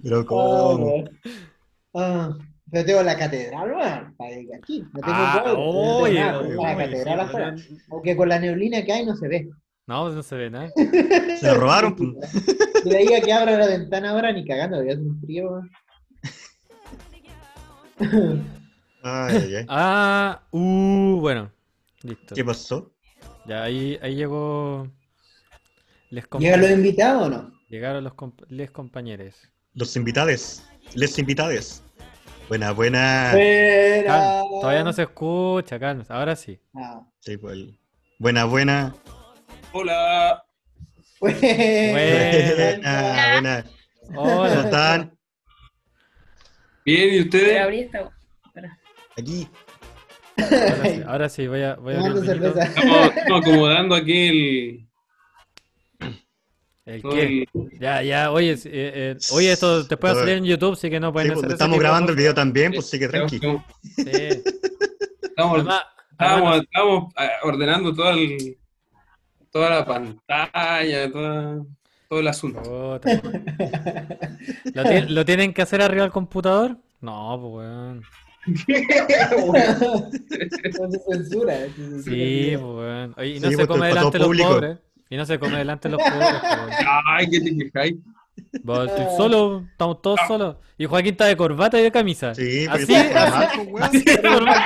Speaker 2: Pero cómo.
Speaker 1: Ah, pero tengo la catedral, weón, para que aquí. No tengo
Speaker 3: Ah,
Speaker 1: no tengo
Speaker 3: oye,
Speaker 1: nada, tengo la
Speaker 3: oye,
Speaker 1: catedral afuera. Aunque con la neblina que hay no se ve.
Speaker 3: No, no se ve nada.
Speaker 2: Se la robaron.
Speaker 1: Si le diga que abra la ventana ahora, ni cagando, ya hace un frío, weón.
Speaker 2: Ay, ay, ay.
Speaker 3: Ah, uh, bueno. Listo.
Speaker 2: ¿Qué pasó?
Speaker 3: Ya ahí, ahí llegó. Les
Speaker 1: ¿Llegan los invitados o no?
Speaker 3: Llegaron los comp- les compañeros.
Speaker 2: Los invitades. Les invitades. Buena, buena.
Speaker 3: Calma, todavía no se escucha, calma. Ahora sí.
Speaker 1: Ah.
Speaker 2: Sí, pues, Buena, buena.
Speaker 4: Hola.
Speaker 1: Buena.
Speaker 2: Buena, buena. ¿Cómo
Speaker 3: Hola.
Speaker 2: están?
Speaker 4: Bien, ¿y ustedes?
Speaker 2: Aquí.
Speaker 3: Ahora sí, ahora sí, voy a, voy a abrir.
Speaker 4: Estamos, estamos acomodando aquí el.
Speaker 3: ¿El
Speaker 4: todo
Speaker 3: qué?
Speaker 4: el-
Speaker 3: Ya, ya, oye, eh, eh, oye, esto te puede
Speaker 2: Todo-
Speaker 3: salir en YouTube, sí que no pueden
Speaker 2: pues,
Speaker 3: hacer
Speaker 2: estamos grabando el video también, pues sí que tranqui.
Speaker 4: Estamos,
Speaker 3: Sí.
Speaker 4: estamos-
Speaker 3: Además, además,
Speaker 4: estábamos, ah, ordenando toda, el, toda la pantalla, toda- todo el asunto.
Speaker 3: ¿Lo, lo tienen que hacer arriba del computador? No, pues weón.
Speaker 1: No se censura.
Speaker 3: Sí, pues weón. Oye, y no
Speaker 2: Sí,
Speaker 3: se
Speaker 2: pues,
Speaker 3: come delante los
Speaker 2: público.
Speaker 3: pobres. Y no se come delante los pobres, pues.
Speaker 4: Ay, ¿qué te quejáis?
Speaker 3: Vos, estoy solo, estamos todos solos. Y Joaquín está de corbata y de camisa.
Speaker 2: Sí, pero
Speaker 3: así, así, de normal.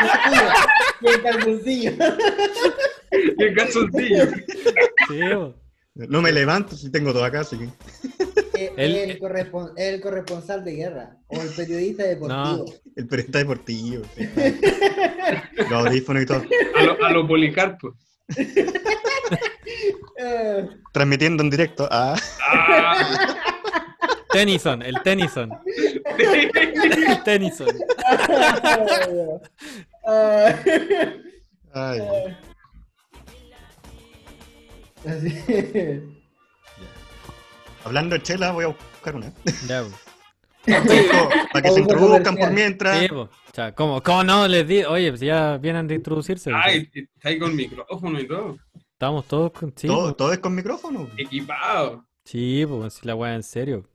Speaker 1: Y el calzoncillo.
Speaker 4: ¡Qué calzoncillo!
Speaker 3: Sí, pues.
Speaker 2: No me levanto si tengo todo acá, así que.
Speaker 3: El-
Speaker 1: El, correspon- el corresponsal de guerra. O el periodista deportivo.
Speaker 2: El periodista deportivo. sí. Los audífonos y todo.
Speaker 4: A lo, a lo policarpo.
Speaker 2: Transmitiendo en directo. Ah,
Speaker 4: Ah,
Speaker 3: Tennyson, el Tennyson. El Tennyson.
Speaker 2: ay.
Speaker 1: así.
Speaker 2: Hablando de chela, voy a buscar una.
Speaker 3: Ya, pues.
Speaker 2: Para que se introduzcan por mientras.
Speaker 3: Sí, pues. O sea, ¿cómo, ¿cómo no les di? Oye, pues ya vienen de introducirse. pues.
Speaker 4: Ay, está ahí con micrófono y todo.
Speaker 3: Estamos todos con... Sí,
Speaker 2: todo, todo es con micrófono.
Speaker 4: Equipado.
Speaker 3: Sí, pues si la weá en serio.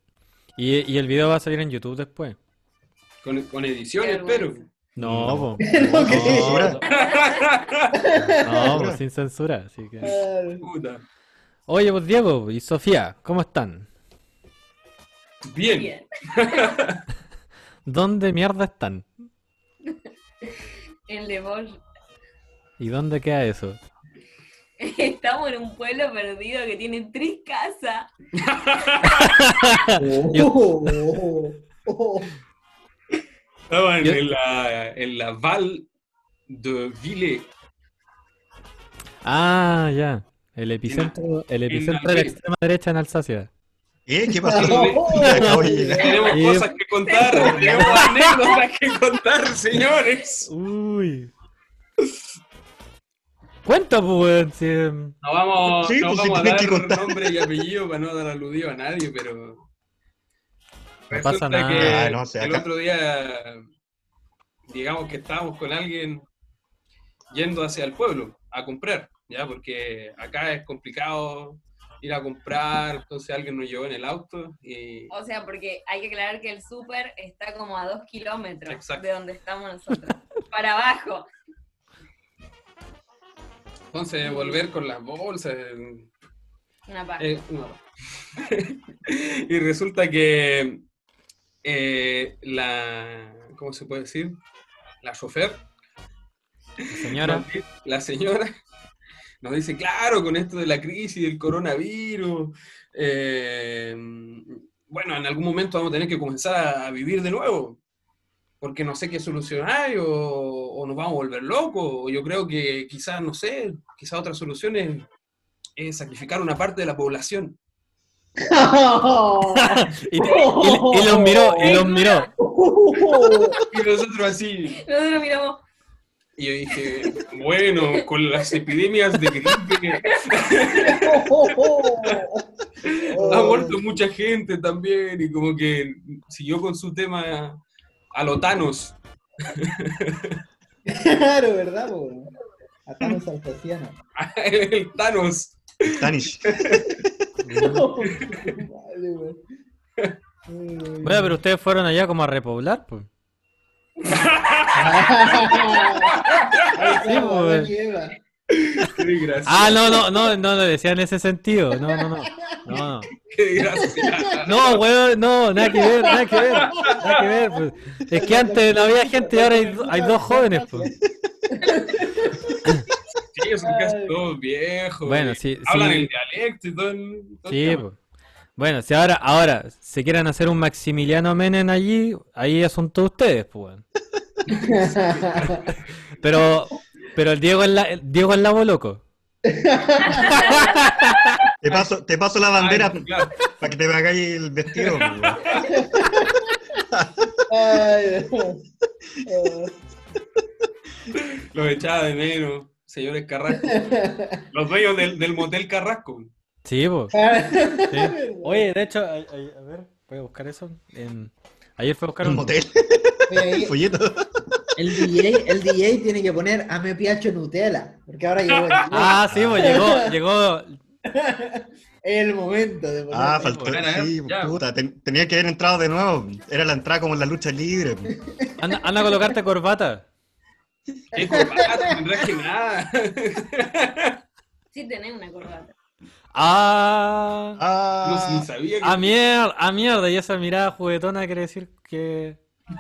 Speaker 3: Y, y el video va a salir en YouTube después.
Speaker 4: Con, con edición, espero.
Speaker 5: vergüenza.
Speaker 3: No,
Speaker 2: No.
Speaker 3: pues.
Speaker 1: No, que-
Speaker 2: Censura.
Speaker 3: No, pues sin censura. Así que...
Speaker 1: Ah,
Speaker 4: Puta.
Speaker 3: Oye, pues Diego y Sofía, ¿cómo están?
Speaker 4: Bien.
Speaker 5: Bien.
Speaker 3: ¿Dónde mierda están?
Speaker 5: En Le Bosch.
Speaker 3: ¿Y dónde queda eso?
Speaker 5: estamos en un pueblo perdido que tiene tres casas.
Speaker 1: Oh, oh, oh.
Speaker 4: Estaban
Speaker 3: Yo-
Speaker 4: en la, en la Val de Ville.
Speaker 3: Ah, ya. El epicentro, el epicentro de la extrema derecha en Alsacia.
Speaker 2: ¿Eh? ¿Qué pasó?
Speaker 4: Tenemos
Speaker 3: Y-
Speaker 4: cosas que contar, tenemos anécdotas que contar, señores.
Speaker 3: Uy. Cuenta, pues, si, em,
Speaker 4: No vamos,
Speaker 2: Sí,
Speaker 4: no
Speaker 2: pues,
Speaker 4: a dar
Speaker 2: que contar.
Speaker 4: nombre y apellido para no dar aludido a nadie, pero.
Speaker 3: No pasa nada.
Speaker 4: que
Speaker 2: Ah, no, o sea,
Speaker 4: el
Speaker 2: acá-
Speaker 4: otro día, digamos que estábamos con alguien yendo hacia el pueblo a comprar, ¿ya? Porque acá es complicado ir a comprar, entonces alguien nos llevó en el auto y.
Speaker 5: O sea, porque hay que aclarar que el súper está como a dos kilómetros
Speaker 4: Exacto.
Speaker 5: de donde estamos nosotros. Para abajo.
Speaker 4: Entonces, volver con las bolsas.
Speaker 5: Una paja.
Speaker 4: eh, no. y resulta que eh, la. ¿Cómo se puede decir? La chofer,
Speaker 3: señora.
Speaker 4: nos di- la señora, nos dice: Claro, con esto de la crisis del coronavirus, eh, bueno, en algún momento vamos a tener que comenzar a vivir de nuevo. Porque no sé qué solución hay, o, o nos vamos a volver locos, o yo creo que quizás, no sé, quizás otra solución es, es sacrificar una parte de la población.
Speaker 3: Y, y- y los miró, y los miró.
Speaker 4: Y nosotros así,
Speaker 5: Nosotros miramos.
Speaker 4: Y yo dije, bueno, con las epidemias de gripe ha muerto mucha gente también, y como que siguió con su tema a los Thanos.
Speaker 1: Claro, ¿verdad? po? Atamos al Tatiana.
Speaker 4: el Thanos.
Speaker 2: Tanish.
Speaker 1: Vale.
Speaker 3: Bueno, pero ustedes fueron allá como a repoblar, pues. Ah, no, no, no, no lo decía en ese sentido. No, no, no. No, no.
Speaker 4: Qué desgracia.
Speaker 3: No, weón, no, nada que ver, nada que ver, nada que ver. pues. Es que antes no había gente y ahora hay, hay dos jóvenes, pues.
Speaker 4: Sí, ellos son casi todos viejos.
Speaker 3: Bueno, sí,
Speaker 4: Hablan
Speaker 3: sí.
Speaker 4: el dialecto y todo el. todo
Speaker 3: Sí, pues. Bueno, si ahora, ahora se quieren hacer un Maximiliano Menem allí, ahí asunto de ustedes, pues. Pero, pero el Diego es la, el Diego es la loco.
Speaker 2: Te paso, te paso la bandera
Speaker 4: Ay, claro.
Speaker 2: para que te hagáis el vestido.
Speaker 1: Ay,
Speaker 4: Los echaba de menos, señores Carrasco. Los dueños del, del motel Carrasco.
Speaker 3: Sí, pues. Sí. Oye, de hecho, a, a- a ver, voy a buscar eso. En- Ayer fue a buscar
Speaker 2: Un
Speaker 3: un
Speaker 2: motel,
Speaker 1: ahí,
Speaker 2: folleto.
Speaker 1: el DJ, el DJ tiene que poner a me piacho Nutella, porque ahora llegó el,
Speaker 3: Ah, sí, pues llegó, llegó.
Speaker 1: es el momento de poner.
Speaker 2: Ah, faltó.
Speaker 4: bueno, ya,
Speaker 2: Sí,
Speaker 4: ya.
Speaker 2: puta. ten- tenía que haber entrado de nuevo. Era la entrada como en la lucha libre.
Speaker 3: Anda, anda a colocarte corbata.
Speaker 4: ¿Qué corbata? Tendrás que nada.
Speaker 5: Sí tenés una corbata.
Speaker 3: Ah.
Speaker 4: No
Speaker 2: Ah,
Speaker 4: ni sabía que.
Speaker 3: A mierda, a mierda. Y esa mirada juguetona quiere decir que.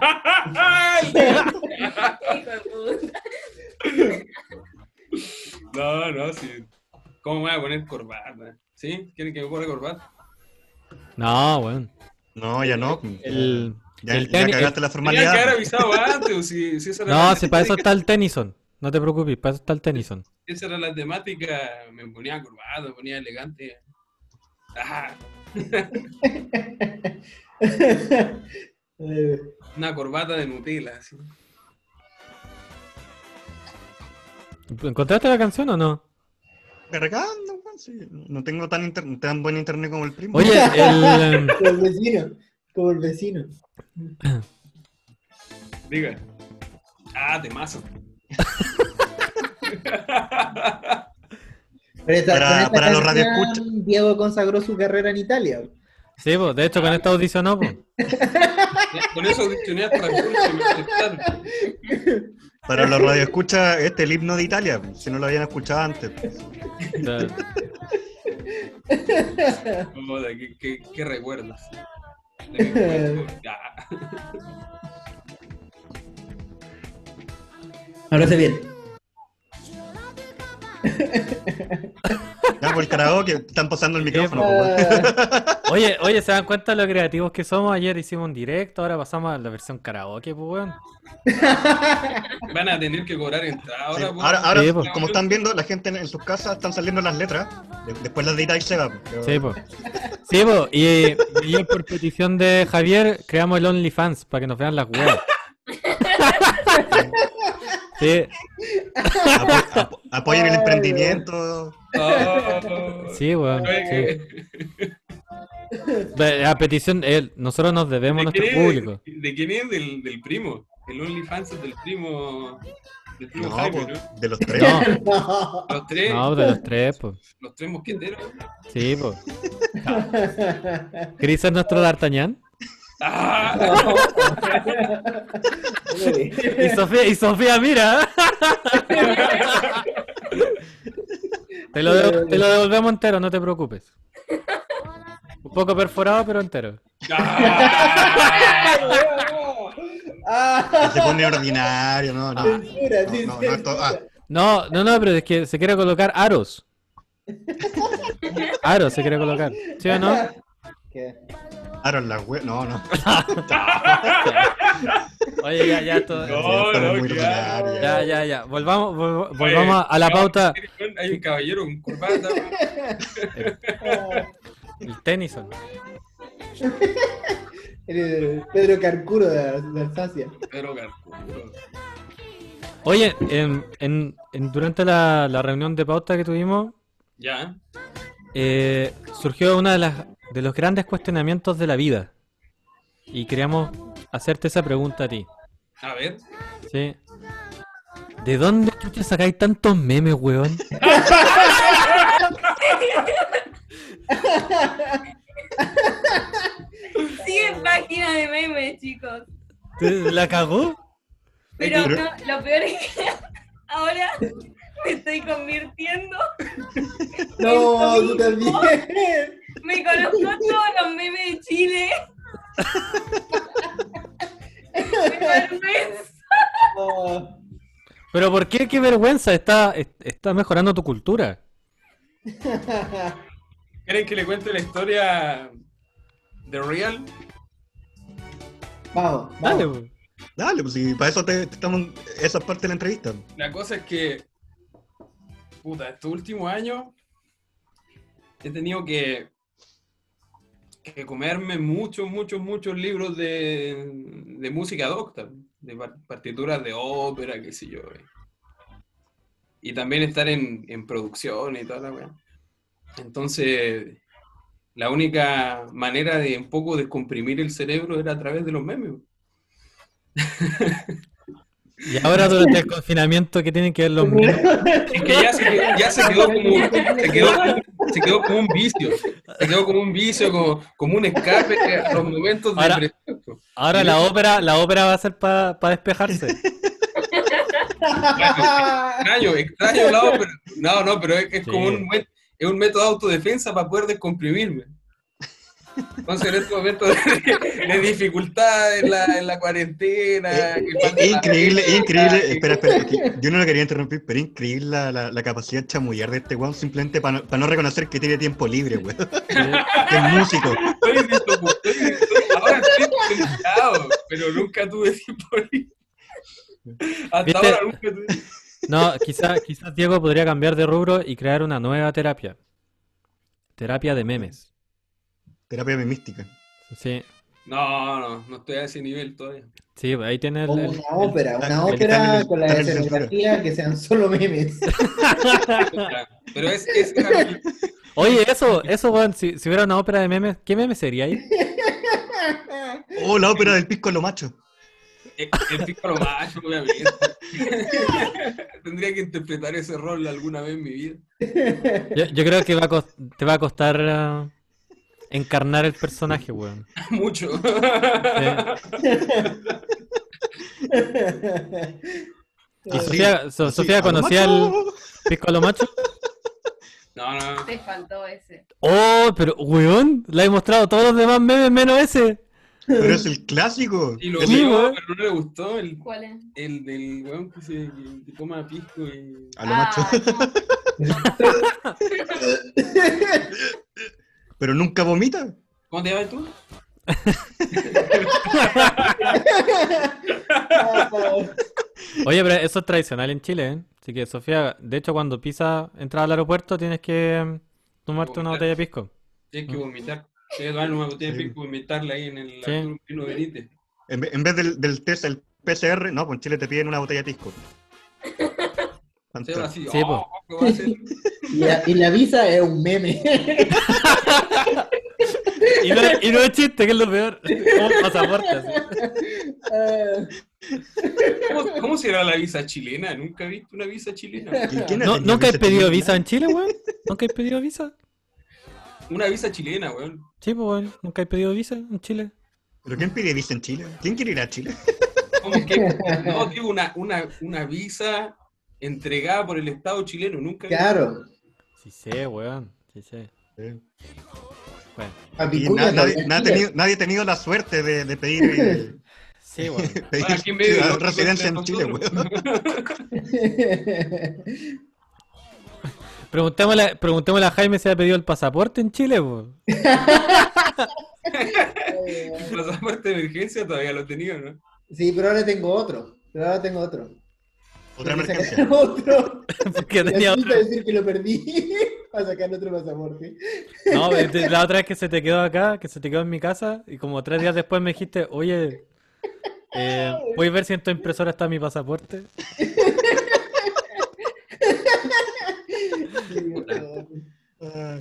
Speaker 4: No, no, sí. ¿Cómo me voy a poner corbata? ¿Sí? ¿Quieren que me ponga corbata?
Speaker 3: No, weón.
Speaker 2: no, ya no.
Speaker 3: El,
Speaker 2: Ya,
Speaker 3: el
Speaker 2: ya cagaste la
Speaker 4: Tenía que haber
Speaker 2: formalidad.
Speaker 4: avisado antes, o si, si esa era
Speaker 3: No, si para eso está el Tennyson. No te preocupes, para eso está el Tennyson.
Speaker 4: esa era la temática, me ponía corbata, me ponía elegante. Ah,
Speaker 1: Eh,
Speaker 4: una corbata de Nutella.
Speaker 3: ¿Encontraste la canción o no?
Speaker 2: Cargando, sí. No tengo tan, inter- tan buen internet como el primo.
Speaker 3: Oye, el.
Speaker 1: como el vecino, como el vecino.
Speaker 4: Diga. Ah, temazo.
Speaker 1: Pero esta-
Speaker 2: Para- para los radioescuchas.
Speaker 1: Diego consagró su carrera en Italia.
Speaker 3: Sí, pues, de hecho con esta audicionó, pues.
Speaker 4: Con eso audicioné hasta aceptaron.
Speaker 2: Para los radioescuchas, este es el himno de Italia, si no lo habían escuchado antes.
Speaker 3: O sea,
Speaker 4: Joder, qué, qué, qué recuerdos.
Speaker 1: Se bien.
Speaker 2: Ya, por el karaoke, están pasando el micrófono. po, weón.
Speaker 1: Ah,
Speaker 3: Oye, oye, ¿se dan cuenta de lo creativos que somos? Ayer hicimos un directo, ahora pasamos a la versión karaoke, pues weón.
Speaker 4: Van a tener que cobrar entrada
Speaker 2: Sí,
Speaker 4: ahora. po.
Speaker 2: Ahora, ahora,
Speaker 3: Sí, po.
Speaker 2: como están viendo, la gente en, en sus casas están saliendo las letras. de- después las edita y se va. po, pero-
Speaker 3: Sí, pues. Sí, pues. Y, por petición de Javier creamos el OnlyFans para que nos vean las weas. Sí,
Speaker 2: Apo- apo- apoyen el emprendimiento.
Speaker 4: Ah,
Speaker 3: sí, weón. Sí. De- A petición, él, nosotros nos debemos a
Speaker 4: ¿De
Speaker 3: nuestro
Speaker 4: es?
Speaker 3: público.
Speaker 4: ¿De quién es? Del, del primo. El OnlyFans es del primo. Del primo
Speaker 2: No,
Speaker 4: Jaime,
Speaker 2: po,
Speaker 4: ¿no?
Speaker 2: de los tres.
Speaker 3: No.
Speaker 4: Los tres.
Speaker 3: no, de los tres, pues.
Speaker 4: Los tres mosqueteros.
Speaker 3: Sí, pues. ¿Querés ser nuestro D'Artagnan?
Speaker 4: ¡Ah!
Speaker 3: Y Sofía, y Sofía, mira. Te lo, dev- te lo devolvemos entero, no te preocupes. Un poco perforado, pero entero.
Speaker 2: Se pone ordinario, no, no.
Speaker 1: censura,
Speaker 2: No, no, no, esto- ah,
Speaker 3: No, no, no, pero es que se quiere colocar aros. Aros se quiere colocar. ¿Sí o no?
Speaker 1: ¿Qué?
Speaker 2: Aaron la web. No, no.
Speaker 3: Oye, ya, ya, todo.
Speaker 4: No, no,
Speaker 2: muy
Speaker 4: ya.
Speaker 3: Ya, ya, ya. Volvamos, vol- volvamos a la pauta.
Speaker 4: Hay un caballero con corbata.
Speaker 3: El Tennyson.
Speaker 1: El Pedro Carcuro de, de Alsacia.
Speaker 4: Pero Carcuro.
Speaker 3: Oye, en, en- en- durante la, la reunión de pauta que tuvimos,
Speaker 4: Ya.
Speaker 3: eh, surgió uno de, las, de los grandes cuestionamientos de la vida. Y queríamos hacerte esa pregunta a ti.
Speaker 4: A ver.
Speaker 3: ¿sí? ¿De dónde tú te sacáis tantos memes, weón?
Speaker 5: Sigue página de memes, chicos.
Speaker 3: ¿Te- ¿La cagó?
Speaker 5: Pero
Speaker 2: Pero-
Speaker 5: no, lo peor es que ahora me estoy convirtiendo.
Speaker 1: No, tú también.
Speaker 5: Me conozco todos los memes de Chile. Da vergüenza.
Speaker 1: No.
Speaker 3: ¿Pero por qué? ¡Qué vergüenza! Está, est- está mejorando tu cultura.
Speaker 4: ¿Quieren que le cuente la historia de Real?
Speaker 1: Vamos, vamos.
Speaker 3: Dale, weón.
Speaker 2: Dale, pues si para eso te, te estamos. Esa es parte de la entrevista.
Speaker 4: La cosa es que, puta, estos últimos años he tenido que, que comerme muchos, muchos, muchos libros de, de música docta, de par- partituras de ópera, qué sé yo. eh. Y también estar en, en producción y toda la weá. Entonces, la única manera de un poco descomprimir el cerebro era a través de los memes.
Speaker 3: Y ahora durante el confinamiento, ¿qué tienen que ver los memes?
Speaker 4: Es que ya se quedó, ya se quedó como, se quedó, se quedó como un vicio. Se quedó como un vicio, como, como un escape a los momentos de
Speaker 3: Ahora-
Speaker 4: depresión.
Speaker 3: Ahora la ópera, la ópera va a ser para despejarse.
Speaker 4: Extraño, extraño la ópera. No, no, pero es, es
Speaker 3: Sí.
Speaker 4: como un, es un método de autodefensa para poder descomprimirme. Entonces, en estos momentos de, de dificultad en la, en la cuarentena.
Speaker 2: Es
Speaker 4: la
Speaker 2: increíble, es increíble. Espera, espera. yo no lo quería interrumpir, pero increíble la, la, la capacidad de chamullar de este weón simplemente para no, para no reconocer que tiene tiempo libre, weón. Que es músico.
Speaker 4: Estoy ahora estoy desempleado, pero nunca tuve tiempo libre. Hasta
Speaker 3: ¿Viste?
Speaker 4: ahora nunca tuve.
Speaker 3: No, quizás quizás Diego podría cambiar de rubro y crear una nueva terapia. Terapia de memes.
Speaker 2: Terapia mística.
Speaker 3: Sí,
Speaker 4: No, no, no estoy a ese nivel todavía.
Speaker 3: sí, ahí tiene el,
Speaker 1: Como
Speaker 3: el-
Speaker 1: una ópera,
Speaker 2: el-
Speaker 1: una ópera
Speaker 2: el-
Speaker 1: con la escenografía que sean solo memes.
Speaker 4: Pero es, es
Speaker 3: Oye, eso, eso, weón, si, si hubiera una ópera de memes, ¿qué meme sería ahí?
Speaker 2: Oh, la ópera del pisco a lo macho.
Speaker 4: el, el pícaro macho, obviamente. Tendría que interpretar ese rol alguna vez en mi vida.
Speaker 3: Yo, yo creo que va a cos- te va a costar eh, encarnar el personaje, weón.
Speaker 4: Mucho.
Speaker 3: ¿Y Sofía, So-
Speaker 2: Sí,
Speaker 3: Sofía
Speaker 2: a
Speaker 3: conocía el
Speaker 2: macho.
Speaker 3: pisco a lo macho?
Speaker 4: No, no.
Speaker 5: Te faltó ese.
Speaker 3: Oh, pero, weón, le he mostrado todos los demás memes menos ese.
Speaker 2: Pero es el clásico.
Speaker 4: Y lo
Speaker 3: Sí,
Speaker 4: pero no le gustó el,
Speaker 5: ¿Cuál es?
Speaker 4: el del weón que se que, toma pisco y.
Speaker 2: a lo macho.
Speaker 5: Ah,
Speaker 2: Pero nunca vomita.
Speaker 4: ¿Cómo te llamas tú?
Speaker 3: Oye, pero eso es tradicional en Chile, ¿eh? Así que, Sofía, de hecho, cuando pisas, entras al aeropuerto, tienes que mm, tomarte una botella de pisco.
Speaker 4: Tienes que vomitar. Tienes que tomar una botella de pisco y vomitarla ahí en el
Speaker 3: Sí.
Speaker 2: En vez del, del test, el PCR, no, pues en Chile te piden una botella de pisco.
Speaker 4: Se va así,
Speaker 3: Sí,
Speaker 4: oh, ¿qué va a hacer?
Speaker 1: Y la, y la visa es un meme.
Speaker 3: Y no, y no es chiste, que es lo peor. Como pasaporte, así.
Speaker 1: Ah,
Speaker 4: ¿Cómo, cómo será la visa chilena? Nunca he visto una visa chilena.
Speaker 2: ¿Quién- quién ha
Speaker 3: No, ¿Nunca
Speaker 2: visa
Speaker 3: pedido
Speaker 2: chilena?
Speaker 3: visa en Chile, weón? ¿Nunca has pedido visa?
Speaker 4: Una visa chilena, weón.
Speaker 3: Sí, pues, weón. ¿Nunca has pedido visa en Chile?
Speaker 2: ¿Pero quién pide visa en Chile? ¿Quién quiere ir a Chile?
Speaker 4: Como que, no, digo, una, una, una visa entregada por el Estado chileno. Nunca
Speaker 1: claro.
Speaker 3: Sí sé, weón. Sí sé.
Speaker 2: Eh,
Speaker 3: Bueno.
Speaker 2: Y na- nadie, tenido, nadie ha tenido la suerte de, de pedir, eh,
Speaker 3: Sí,
Speaker 2: pedir
Speaker 4: Bueno,
Speaker 2: residencia en Chile, weón.
Speaker 3: Preguntémosle, preguntémosle a Jaime si ha pedido el pasaporte en Chile, weón.
Speaker 4: El pasaporte de emergencia todavía lo tenía, ¿no?
Speaker 1: Sí, pero ahora tengo otro. Pero ahora tengo otro.
Speaker 2: Otra emergencia.
Speaker 1: Otro.
Speaker 3: Porque tenía otro.
Speaker 1: para decir que lo perdí. Para sacar otro pasaporte.
Speaker 3: No, de- la otra vez que se te quedó acá, que se te quedó en mi casa, y como tres días después me dijiste, oye, eh, ¿puedes ver si en tu impresora está mi pasaporte?
Speaker 2: Ah.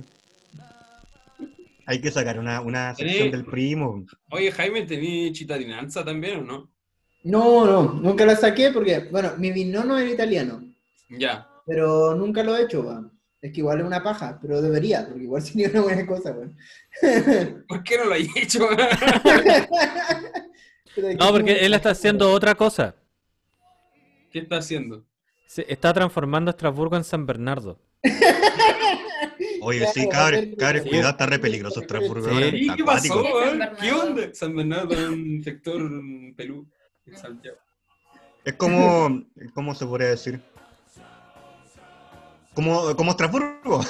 Speaker 2: Hay que sacar una, una sección del primo.
Speaker 4: Oye, Jaime, ¿tenía chitadinanza también o no?
Speaker 1: No, no, nunca lo saqué porque, bueno, mi binono era italiano,
Speaker 4: Ya.
Speaker 1: pero nunca lo he hecho, weón. Es que igual es una paja, pero debería, porque igual sería una buena cosa, weón.
Speaker 4: ¿Por qué no lo hay hecho?
Speaker 1: Es
Speaker 3: No, porque él está haciendo otra cosa.
Speaker 4: ¿Qué está haciendo?
Speaker 3: Se está transformando a Estrasburgo en San Bernardo.
Speaker 2: Oye,
Speaker 1: Claro,
Speaker 2: sí, cabres,
Speaker 3: Sí.
Speaker 2: cuidado, está re peligroso Estrasburgo.
Speaker 3: Sí.
Speaker 2: ahora,
Speaker 4: ¿Y
Speaker 2: está
Speaker 4: qué pasó, ¿Qué onda? San Bernardo es un sector pelú Santiago.
Speaker 2: Es como, ¿cómo se podría decir? Como, como Estrasburgo.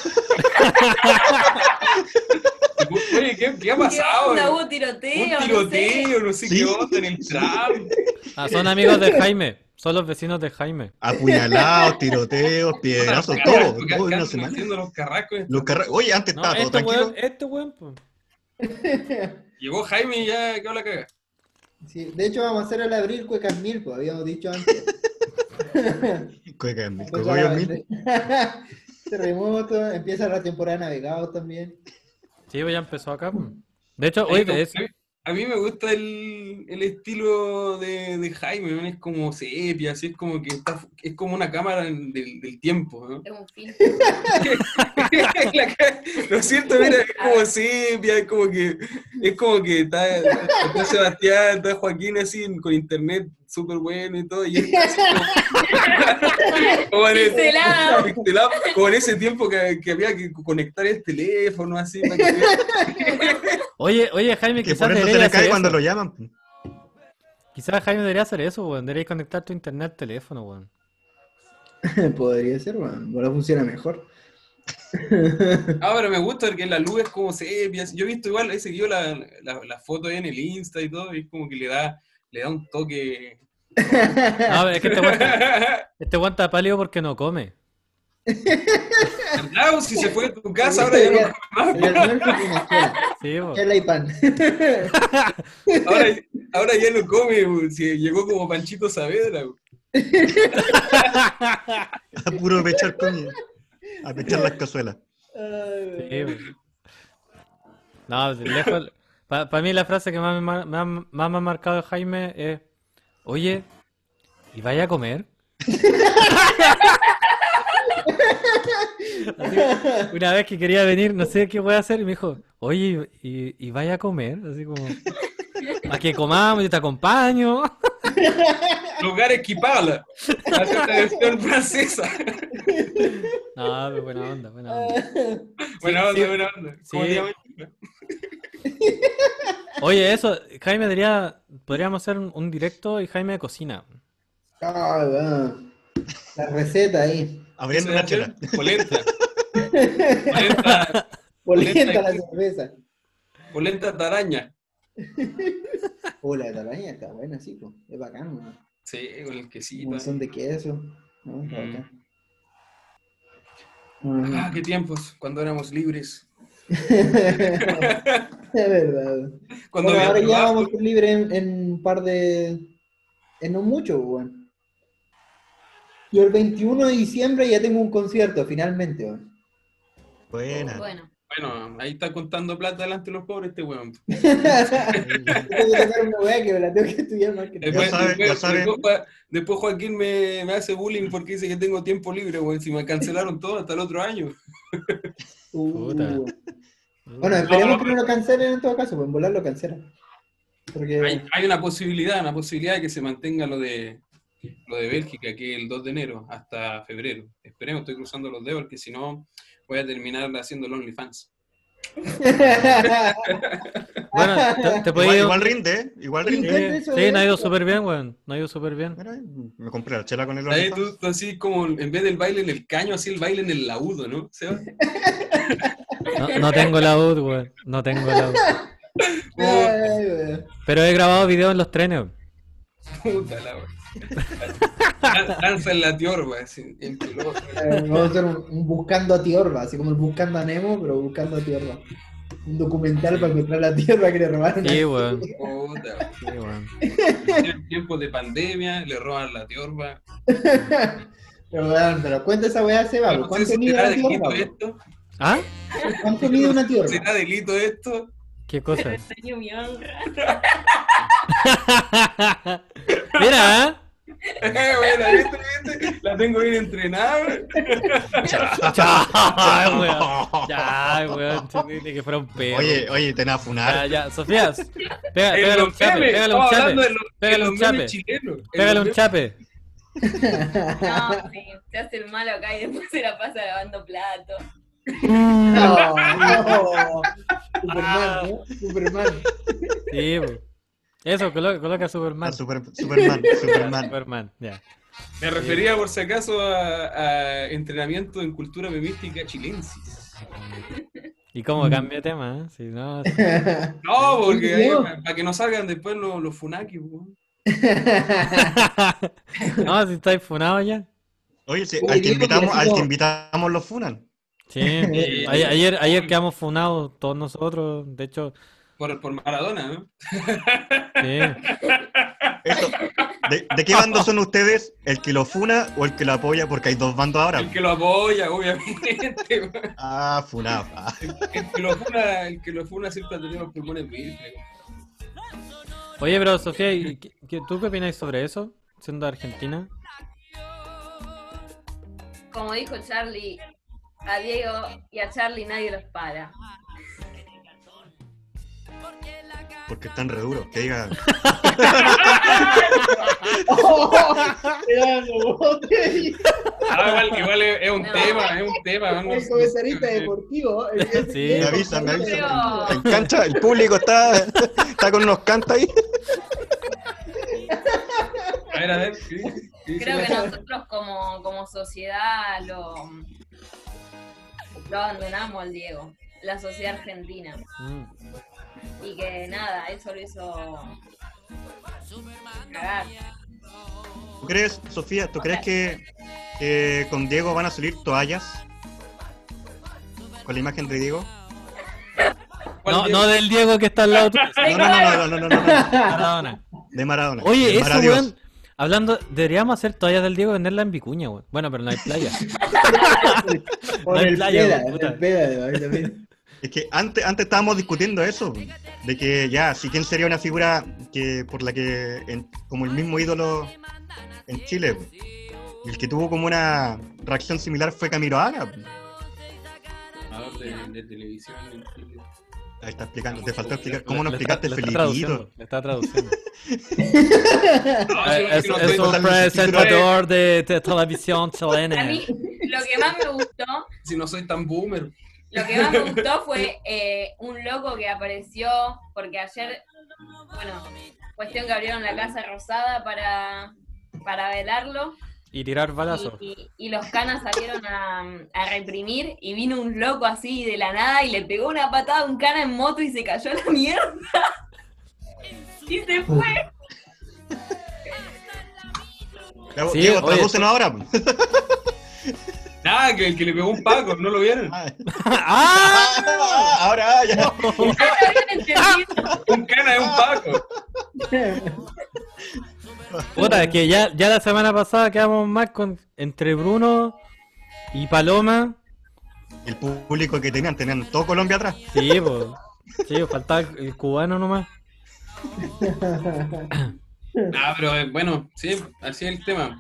Speaker 4: Oye, ¿qué, qué ha
Speaker 5: ¿Qué
Speaker 4: pasado?
Speaker 5: onda?
Speaker 4: Un
Speaker 5: Hubo tiroteo, no sé.
Speaker 4: tiroteo, no sé
Speaker 2: Sí.
Speaker 4: qué onda en el tram.
Speaker 3: Ah, son amigos de Jaime. Son los vecinos de Jaime.
Speaker 2: Apuñalados, tiroteos, piedrazos, todo, todo una semana.
Speaker 4: haciendo los carrascos.
Speaker 2: Los Oye, antes
Speaker 3: No,
Speaker 2: estaba todo
Speaker 3: este
Speaker 2: tranquilo.
Speaker 3: weón, este weón, pues.
Speaker 4: Llegó Jaime y ya quedó la caga.
Speaker 1: Sí, de hecho, vamos a hacer el abril Cuecas Mil, pues habíamos dicho antes.
Speaker 2: Cueca, mi
Speaker 1: Pues ahora-
Speaker 2: mil.
Speaker 1: Terremoto, empieza la temporada de navegados también.
Speaker 3: Sí, pues ya empezó acá. pues. De hecho, oye, es-
Speaker 4: a mí- me gusta el, el estilo de, de Jaime, es como sepia, así es como que está, es como una cámara del, del tiempo, ¿no?
Speaker 5: Es un filtro.
Speaker 4: Lo siento, mira, es como sepia, es como que, es como que está, está Sebastián, está Joaquín así con internet súper bueno y todo, y como, como en el-
Speaker 5: Pixelado.
Speaker 4: pixelado, como en ese tiempo que, que había que conectar el teléfono así para que
Speaker 3: oye, oye, Jaime,
Speaker 2: Que
Speaker 3: quizás
Speaker 2: por eso se le
Speaker 3: hacer
Speaker 2: cae cuando
Speaker 3: eso.
Speaker 2: lo llaman.
Speaker 3: Quizás Jaime debería hacer eso, weón. Debería conectar tu internet al teléfono, weón.
Speaker 1: Podría ser, bueno, ahora funciona mejor.
Speaker 4: Ah, pero me gusta porque la luz es como sepia. Yo he visto igual, he seguido la, la, la foto ahí en el Insta y todo, y es como que le da, le da un toque.
Speaker 3: No, es que este weón, este weón está pálido porque no come.
Speaker 4: Si se fue de tu casa, ahora ya no come
Speaker 1: tiene chela,
Speaker 3: Sí,
Speaker 1: chela y pan.
Speaker 4: más. Ahora, ahora ya no come, güey, si llegó como Panchito Saavedra. güey.
Speaker 2: A puro pechar coño. A pechar las cazuelas.
Speaker 3: Sí. No, de lejos. Para mí la frase que más me, mar- más, más me ha marcado de Jaime es, oye, ¿y vaya a comer? Así, una vez que quería venir, no sé qué voy a hacer, y me dijo, oye, ¿y, y vaya a comer? Así como, a que comamos, yo te acompaño.
Speaker 4: Lugar equipado. Hace una versión francesa.
Speaker 3: No, pero buena onda, buena onda.
Speaker 4: Buena onda,
Speaker 3: sí.
Speaker 4: buena onda. ¿Cómo
Speaker 3: Sí.
Speaker 4: te llamas?
Speaker 3: Oye, eso, Jaime diría, podríamos hacer un, un directo y Jaime cocina.
Speaker 1: Ah. La receta ahí.
Speaker 2: Abriendo
Speaker 4: ¿Qué
Speaker 2: una chela.
Speaker 4: Polenta. Polenta,
Speaker 1: Polenta la cerveza.
Speaker 4: polenta taraña.
Speaker 1: Oh, la de talaña está buena, sí, pues. Es bacán, weón.
Speaker 4: Sí, con el
Speaker 1: Un
Speaker 4: quesito.
Speaker 1: montón de queso. ¿no? Está
Speaker 4: Mm.
Speaker 1: bacán. Mm.
Speaker 4: Ah, qué tiempos, cuando éramos libres.
Speaker 1: es verdad.
Speaker 4: Cuando
Speaker 1: Bueno, ahora ya vamos a ser libres en, en un par de. En no mucho, weón. Yo el 21 de diciembre ya tengo un concierto, finalmente, weón.
Speaker 2: Buena.
Speaker 5: Bueno,
Speaker 4: Bueno, ahí está contando plata delante de los pobres este weón.
Speaker 1: tengo que tocar una weá que me la tengo que estudiar más que
Speaker 4: Después, después- después después Joaquín me, me hace bullying porque dice que tengo tiempo libre, weón. Si me cancelaron todo hasta el otro año.
Speaker 1: Uh.
Speaker 3: Puta.
Speaker 1: Bueno, esperemos
Speaker 4: No,
Speaker 1: que no lo cancelen en todo caso, pues en volar lo cancelan. Porque.
Speaker 4: Hay, hay una posibilidad, una posibilidad de que se mantenga lo de lo de Bélgica, que es el 2 de enero hasta febrero. Esperemos, estoy cruzando los dedos, porque si no voy a terminar haciendo el OnlyFans.
Speaker 3: Bueno, te, te podía
Speaker 2: Igual,
Speaker 3: ir-
Speaker 2: igual rinde, ¿eh? Igual
Speaker 3: Sí,
Speaker 2: rinde.
Speaker 3: sí,
Speaker 1: es.
Speaker 3: no ha ido súper bien, weón. No ha ido súper bien.
Speaker 2: Mira, me compré la chela con el
Speaker 4: Ahí
Speaker 2: OnlyFans.
Speaker 4: tú, tú así como en vez del baile en el caño, así el baile en el laudo, ¿no? Seba?
Speaker 3: No, no tengo la UD, weón. No tengo la UD.
Speaker 1: Ay, weón.
Speaker 3: Pero he grabado videos en los trenes. weón.
Speaker 4: Puta la wea. Danza en la tiorba, así, en pelota.
Speaker 1: Eh, Vamos a hacer un, un buscando a Tiorba, así como el buscando a Nemo, pero buscando a Tiorba. Un documental para encontrar la Tierra que le robaron.
Speaker 3: Sí, weón.
Speaker 4: Puta,
Speaker 3: Sí, weón.
Speaker 4: en tiempos de pandemia, le roban la tiorba.
Speaker 1: Pero, weón, pero cuenta esa weá, Seba.
Speaker 4: No
Speaker 1: ¿Cuánto
Speaker 4: si
Speaker 1: mide una Tiorba?
Speaker 4: esto.
Speaker 3: ¿Ah?
Speaker 1: ¿Cuánto mide una Tiorba?
Speaker 4: ¿Será delito esto?
Speaker 3: ¿Qué cosa? Mira, ¿eh?
Speaker 4: Bueno, ¿viste, viste? La tengo bien entrenada.
Speaker 3: Ya, weón. Ya, weón. Ni que fuera un perro.
Speaker 2: Oye, oye, te a
Speaker 3: Ya,
Speaker 2: funar.
Speaker 3: ya. Sofía, pega- pégale un chape, pégale un chape. Pégale un chape. Pégale un chape.
Speaker 5: No, sí, se hace el malo acá y después se la pasa lavando platos.
Speaker 1: No, no. Superman, ¿no? Superman.
Speaker 3: Sí, po. Eso, coloca, coloca
Speaker 2: Ah,
Speaker 3: Superman.
Speaker 2: Super- Superman, Superman.
Speaker 3: Superman, ya.
Speaker 4: Me refería por si acaso a, a entrenamiento en cultura memística chilensis.
Speaker 3: ¿Y cómo cambia de tema? eh? Si no,
Speaker 4: No, porque para que no salgan después los, los funakis. weón.
Speaker 3: no, si estáis funados ya.
Speaker 2: Oye, sí,
Speaker 1: Oye,
Speaker 2: al que invitamos, al que invitamos los funan.
Speaker 3: Sí, ayer, ayer, ayer quedamos funados todos nosotros, de hecho,
Speaker 4: Por, por Maradona, ¿no?
Speaker 3: sí.
Speaker 2: ¿de, de qué bando son ustedes? ¿El que lo funa o el que lo apoya? Porque hay dos bandos ahora.
Speaker 4: El que lo apoya, obviamente.
Speaker 2: Ah, funado.
Speaker 4: El que lo funa, el que lo funa siempre ha tenido los pulmones virgen.
Speaker 3: Oye, pero Sofía, ¿y qué- qué- ¿tú qué opinas sobre eso? Siendo argentina.
Speaker 5: Como dijo Charlie, a Diego y a Charlie nadie los para.
Speaker 2: Porque están re duros. Que diga.
Speaker 4: Ah, igual, igual es, es un
Speaker 5: No.
Speaker 4: tema, es un tema. vamos.
Speaker 1: El comentarista deportivo. el- el-
Speaker 3: Sí.
Speaker 2: Me avisan, me avisan. En cancha, el público está, está con unos cantos ahí.
Speaker 4: A ver, a ver. ¿qué- qué dice
Speaker 5: Creo que nosotros como, como sociedad lo, lo abandonamos al Diego, la sociedad argentina.
Speaker 3: Mm.
Speaker 5: Y que nada, eso lo hizo
Speaker 2: ¿Tú crees, Sofía, tú crees que, que con Diego van a salir toallas? ¿Con la imagen de Diego?
Speaker 3: No,
Speaker 4: Diego?
Speaker 3: no del Diego que está al lado.
Speaker 2: No, no, no, no, no, no, no,
Speaker 3: Maradona.
Speaker 2: De Maradona.
Speaker 3: Oye,
Speaker 2: de
Speaker 3: weón. Hablando, deberíamos hacer toallas del Diego venderla en Vicuña, weón. Bueno, pero no hay playa. no hay playa,
Speaker 1: peda,
Speaker 2: es que antes, antes estábamos discutiendo eso, de que ya, si quién sería una figura que por la que, en- como el mismo ídolo en Chile, y el que tuvo como una reacción similar fue Camilo Haga.
Speaker 4: De, de televisión en Chile.
Speaker 2: Ahí está explicando, te faltó explicar, ¿cómo no explicaste Felipito?
Speaker 3: traduciendo, Le está traduciendo. Es, un presentador de, de televisión
Speaker 5: A
Speaker 3: chilena.
Speaker 5: mí lo que más me gustó,
Speaker 4: si no soy tan boomer.
Speaker 5: Lo que más me gustó fue eh, un loco que apareció, porque ayer, bueno, cuestión que abrieron la Casa Rosada para, para velarlo.
Speaker 3: Y tirar balazos.
Speaker 5: Y, y- y los canas salieron a, a reprimir y vino un loco así de la nada y le pegó una patada a un cana en moto y se cayó a la mierda. Y se fue.
Speaker 3: Sí,
Speaker 2: Diego,
Speaker 3: oye,
Speaker 2: tradúcenos ahora.
Speaker 4: Nada, que el que le pegó un paco, ¿no lo vieron?
Speaker 2: Ah,
Speaker 3: ¡Ah!
Speaker 2: ahora ya.
Speaker 5: Ah, no habían entendido.
Speaker 4: Un cana es un paco.
Speaker 3: Puta, es que ya, ya la semana pasada quedamos más con entre Bruno y Paloma.
Speaker 2: El público que tenían, tenían todo Colombia atrás.
Speaker 3: Sí, pues. Sí, faltaba el, el cubano nomás.
Speaker 4: Ah, pero eh, bueno, sí, así es el tema.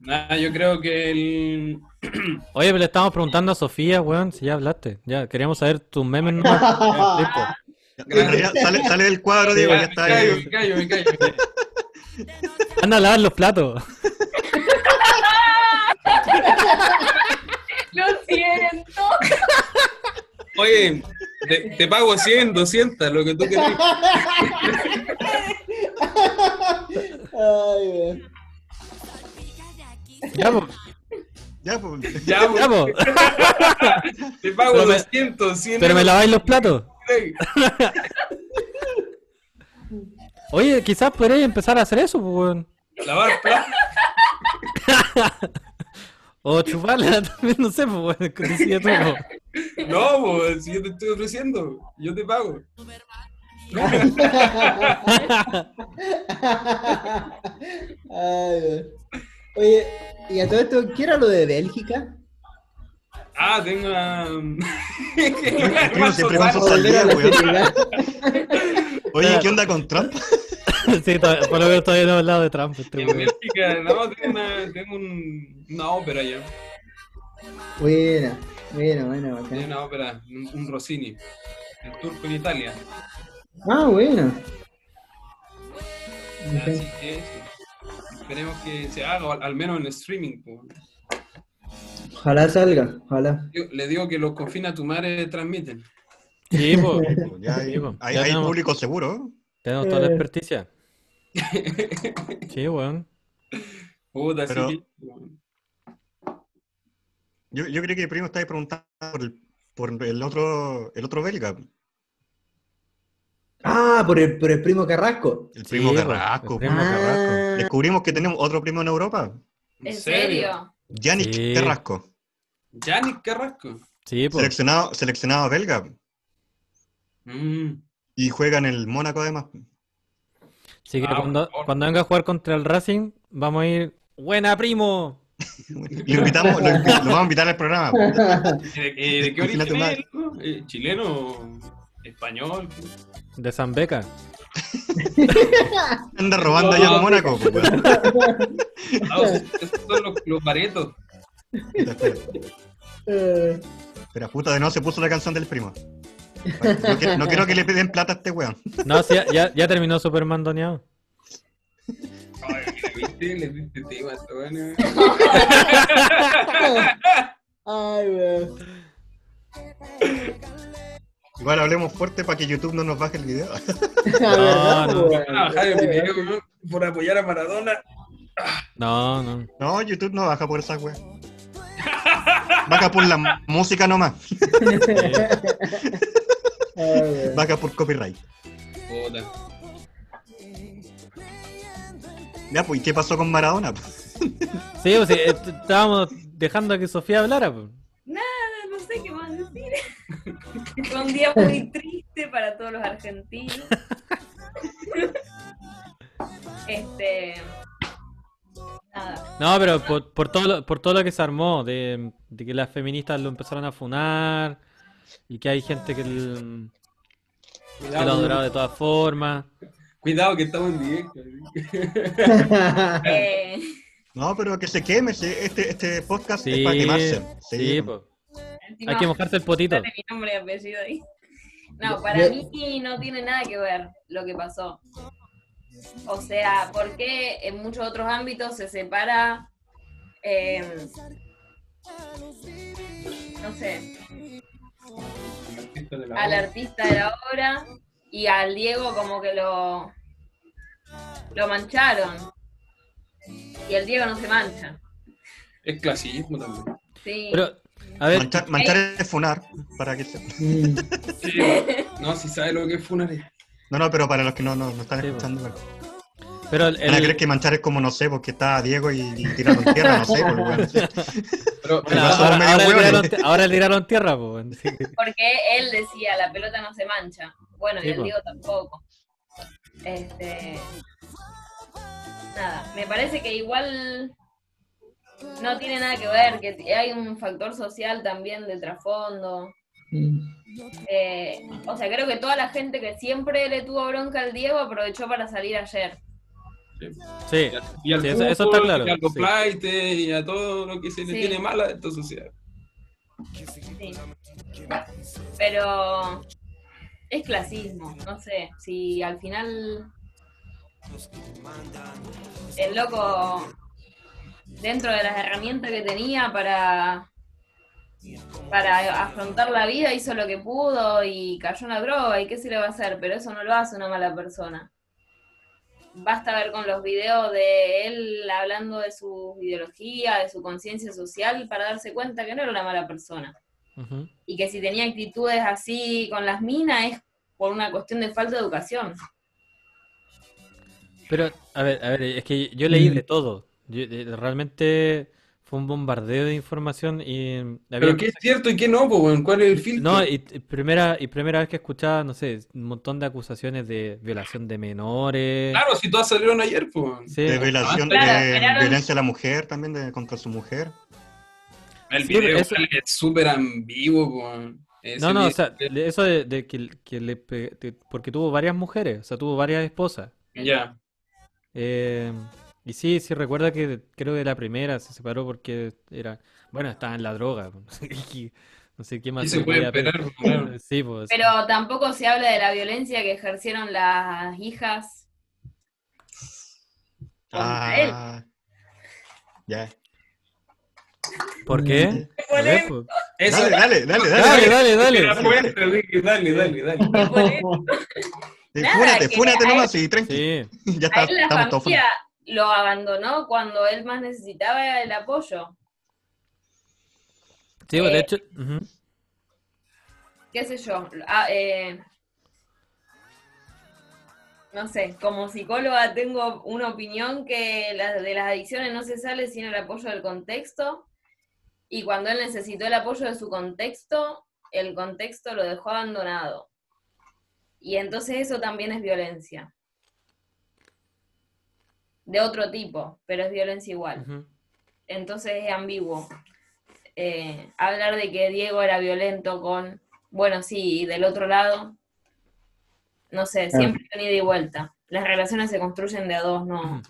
Speaker 4: Nada, yo creo que el.
Speaker 3: Oye, pero le estamos preguntando a Sofía, weón, si ya hablaste. Ya, queríamos saber tus memes nomás. Ya, listo.
Speaker 2: En realidad, sale, sale del cuadro, Diego, ya
Speaker 4: me
Speaker 2: está
Speaker 4: callo,
Speaker 2: ahí.
Speaker 4: me callo, me callo.
Speaker 3: Anda a lavar los platos.
Speaker 5: Lo siento.
Speaker 4: Oye, te, te pago 100, 200, lo que tú quieras.
Speaker 1: Ay, weón.
Speaker 3: Ya, pues.
Speaker 2: Ya, pues.
Speaker 4: Ya,
Speaker 3: Ya,
Speaker 4: pues,
Speaker 3: pues.
Speaker 4: te pago
Speaker 3: Pero me-
Speaker 4: 200, 100.
Speaker 3: Pero me laváis los platos. Oye, quizás podréis empezar a hacer eso, pues, weón.
Speaker 4: Lavar platos.
Speaker 3: O chuparla también, no sé, pues, weón. pues.
Speaker 4: No, pues, si yo te estoy ofreciendo, yo te pago.
Speaker 1: Ay. Oye, y a todo esto, ¿qué era lo de Bélgica?
Speaker 4: Ah, tengo.
Speaker 2: Uno siempre
Speaker 1: a
Speaker 2: weón. Oye, ¿qué onda con Trump?
Speaker 3: Sí, to- por lo menos todavía no he hablado de Trump. Este,
Speaker 4: En. Bélgica, no, tengo, una, tengo un- una ópera ya.
Speaker 1: Buena, buena, buena,
Speaker 4: Tengo una ópera, un, un Rossini. El turco en Italia.
Speaker 1: Ah, buena.
Speaker 4: Así que eso. Esperemos que se haga, al, menos en streaming.
Speaker 1: Ojalá salga, ojalá.
Speaker 4: Yo le digo que los confina tu madre transmiten.
Speaker 3: Sí, pues.
Speaker 2: Ya hay,
Speaker 3: Sí,
Speaker 2: hay,
Speaker 3: ya
Speaker 2: hay
Speaker 3: tenemos-
Speaker 2: público seguro.
Speaker 3: Tenemos toda la
Speaker 1: Eh.
Speaker 3: experticia. Sí, weón.
Speaker 4: Puta,
Speaker 2: Pero-
Speaker 4: sí.
Speaker 2: Yo, yo creo que primo estáis preguntando por el, por el otro el otro belga,
Speaker 1: Ah, por el, por el primo Carrasco.
Speaker 2: el primo
Speaker 3: Sí,
Speaker 2: Carrasco.
Speaker 3: el primo
Speaker 1: Ah.
Speaker 3: Carrasco.
Speaker 2: Descubrimos que tenemos otro primo en Europa,
Speaker 5: ¿En serio?
Speaker 2: Yannick
Speaker 3: Sí.
Speaker 2: Carrasco,
Speaker 4: Yannick Carrasco.
Speaker 3: Sí, pues.
Speaker 2: seleccionado, seleccionado belga,
Speaker 4: Mm.
Speaker 2: y juega en el Mónaco además.
Speaker 3: Así que
Speaker 4: Ah,
Speaker 3: cuando,
Speaker 4: por
Speaker 3: cuando venga a jugar contra el Racing, vamos a ir. ¡Buena, primo!
Speaker 2: Lo invitamos, lo, vamos a invitar al programa.
Speaker 4: ¿Y ¿De, de qué origen es? ¿Chileno? ¿Español?
Speaker 3: De Zambeca.
Speaker 2: Anda robando allá en Mónaco. pues.
Speaker 4: No, esos son los, los baretos.
Speaker 2: Espera, puta, de nuevo se puso la canción del primo. No quiero, no quiero que le piden plata a este weón.
Speaker 3: No, sí, ya, ya, ya terminó Superman doneado.
Speaker 4: Ay, ¿le buena?
Speaker 1: Ay, weón.
Speaker 2: Igual hablemos fuerte para que YouTube no nos baje el video.
Speaker 1: La verdad,
Speaker 3: no.
Speaker 4: a video ¿no? por apoyar a Maradona.
Speaker 3: No, no.
Speaker 2: No, YouTube no baja por esa weá. Baja por la música nomás.
Speaker 1: Weón.
Speaker 2: Baja por copyright.
Speaker 4: Puta.
Speaker 2: Ya, pues, ¿y qué pasó con Maradona?
Speaker 3: Sí, pues, sí, eh, estábamos dejando que Sofía hablara. pues.
Speaker 5: Nada, no sé qué más decir. Fue un día muy triste para todos los argentinos. Este. Nada.
Speaker 3: No, pero por, por todo lo, por todo lo que se armó, de, de que las feministas lo empezaron a funar y que hay gente que, el- que lo ha adorado de todas formas.
Speaker 4: Cuidado que estamos en directo.
Speaker 5: Eh,
Speaker 2: No, pero que se queme. Este, este podcast
Speaker 3: Sí,
Speaker 2: es para quemarse.
Speaker 3: sí, pues.
Speaker 5: Encima
Speaker 3: Hay que mojarse el potito.
Speaker 5: sale mi nombre y apellido ahí. No, para
Speaker 1: Yo-
Speaker 5: mí no tiene nada que ver lo que pasó. O sea, porque en muchos otros ámbitos se separa eh, no sé, al artista de la obra y al Diego como que lo, lo mancharon. Y el Diego no se mancha.
Speaker 4: Es clasismo también.
Speaker 5: Sí.
Speaker 3: Pero, a ver,
Speaker 2: Manchar, manchar es funar, para que se...
Speaker 1: Mm.
Speaker 4: Sí, no, si sabe lo que es funaria.
Speaker 2: No, no, pero para los que no, no, no están
Speaker 3: Sí,
Speaker 2: escuchando, bueno.
Speaker 3: pero el,
Speaker 2: Van a creer que manchar es como, no sé, porque está Diego y, y tiraron tierra, no sé, pues, bueno.
Speaker 4: Pero,
Speaker 3: bueno, ahora,
Speaker 2: medio
Speaker 3: ahora le tiraron, ti- ahora le tiraron tierra, pues. sí.
Speaker 5: Porque él decía, la pelota no se mancha. Bueno,
Speaker 3: Sí,
Speaker 5: y el
Speaker 3: po.
Speaker 5: Diego tampoco. Este. Nada, me parece que igual no tiene nada que ver, que hay un factor social también de trasfondo.
Speaker 1: Mm.
Speaker 5: Eh, o sea, creo que toda la gente que siempre le tuvo bronca al Diego aprovechó para salir ayer.
Speaker 3: Sí,
Speaker 4: y al
Speaker 3: Sí, eso- eso está claro,
Speaker 4: y a los
Speaker 3: sí.
Speaker 4: y a todo lo que se le
Speaker 5: Sí.
Speaker 4: tiene mal a esta sociedad.
Speaker 5: Sí. Pero es clasismo, no sé, si al final el loco dentro de las herramientas que tenía para para afrontar la vida hizo lo que pudo y cayó en la droga y qué se le va a hacer, pero eso no lo hace una mala persona. Basta ver con los videos de él hablando de su ideología, de su conciencia social para darse cuenta que no era una mala persona y que si tenía actitudes así con las minas es por una cuestión de falta de educación.
Speaker 3: Pero, a ver, a ver, es que yo leí
Speaker 1: Mm.
Speaker 3: de todo. Yo- eh, realmente fue un bombardeo de información y había
Speaker 4: Pero qué es cierto y qué no, pues? ¿cuál es el filtro?
Speaker 3: No, y, y primera, y primera vez que escuchaba, no sé, un montón de acusaciones de violación de menores.
Speaker 4: Claro, si todas salieron ayer, pues.
Speaker 3: Sí,
Speaker 2: De violación,
Speaker 5: Claro,
Speaker 2: de violencia a la mujer también, de, contra su mujer.
Speaker 4: El
Speaker 3: Sí,
Speaker 4: video
Speaker 3: eso-
Speaker 4: es súper ambiguo, pues. Ese
Speaker 3: No, no, o sea, eso de, de que, que le pe- porque tuvo varias mujeres, o sea, tuvo varias esposas.
Speaker 4: Ya.
Speaker 3: Eh, y sí, sí recuerda que creo que la primera se separó porque era, bueno, estaba en la droga. no sé qué más
Speaker 4: Y
Speaker 3: se
Speaker 4: puede esperar.
Speaker 3: Sí, pues.
Speaker 5: Pero tampoco se habla de la violencia que ejercieron las hijas contra él.
Speaker 2: Ah, ya.
Speaker 3: ¿Por qué? Ver, pues.
Speaker 4: Eso,
Speaker 2: Dale, dale, dale,
Speaker 3: Dale,
Speaker 2: dale.
Speaker 3: dale, dale.
Speaker 4: Ricky, dale, dale, dale.
Speaker 5: Nada, que
Speaker 2: fúnate
Speaker 5: a
Speaker 2: nomás y tranqui.
Speaker 3: Sí.
Speaker 2: Ya está,
Speaker 5: A él la
Speaker 2: estamos todos
Speaker 5: lo abandonó cuando él más necesitaba el apoyo.
Speaker 3: Sí, pues, de
Speaker 5: Eh,
Speaker 3: hecho,
Speaker 5: qué sé yo, ah, eh, no sé, como psicóloga tengo una opinión que la- de las adicciones no se sale sin el apoyo del contexto y cuando él necesitó el apoyo de su contexto, el contexto lo dejó abandonado. Y entonces eso también es violencia. De otro tipo, pero es violencia igual entonces es ambiguo. Eh, hablar de que Diego era violento con, bueno, sí, y del otro lado, no sé,
Speaker 1: Claro.
Speaker 5: siempre han ida y vuelta. Las relaciones se construyen de a dos, no.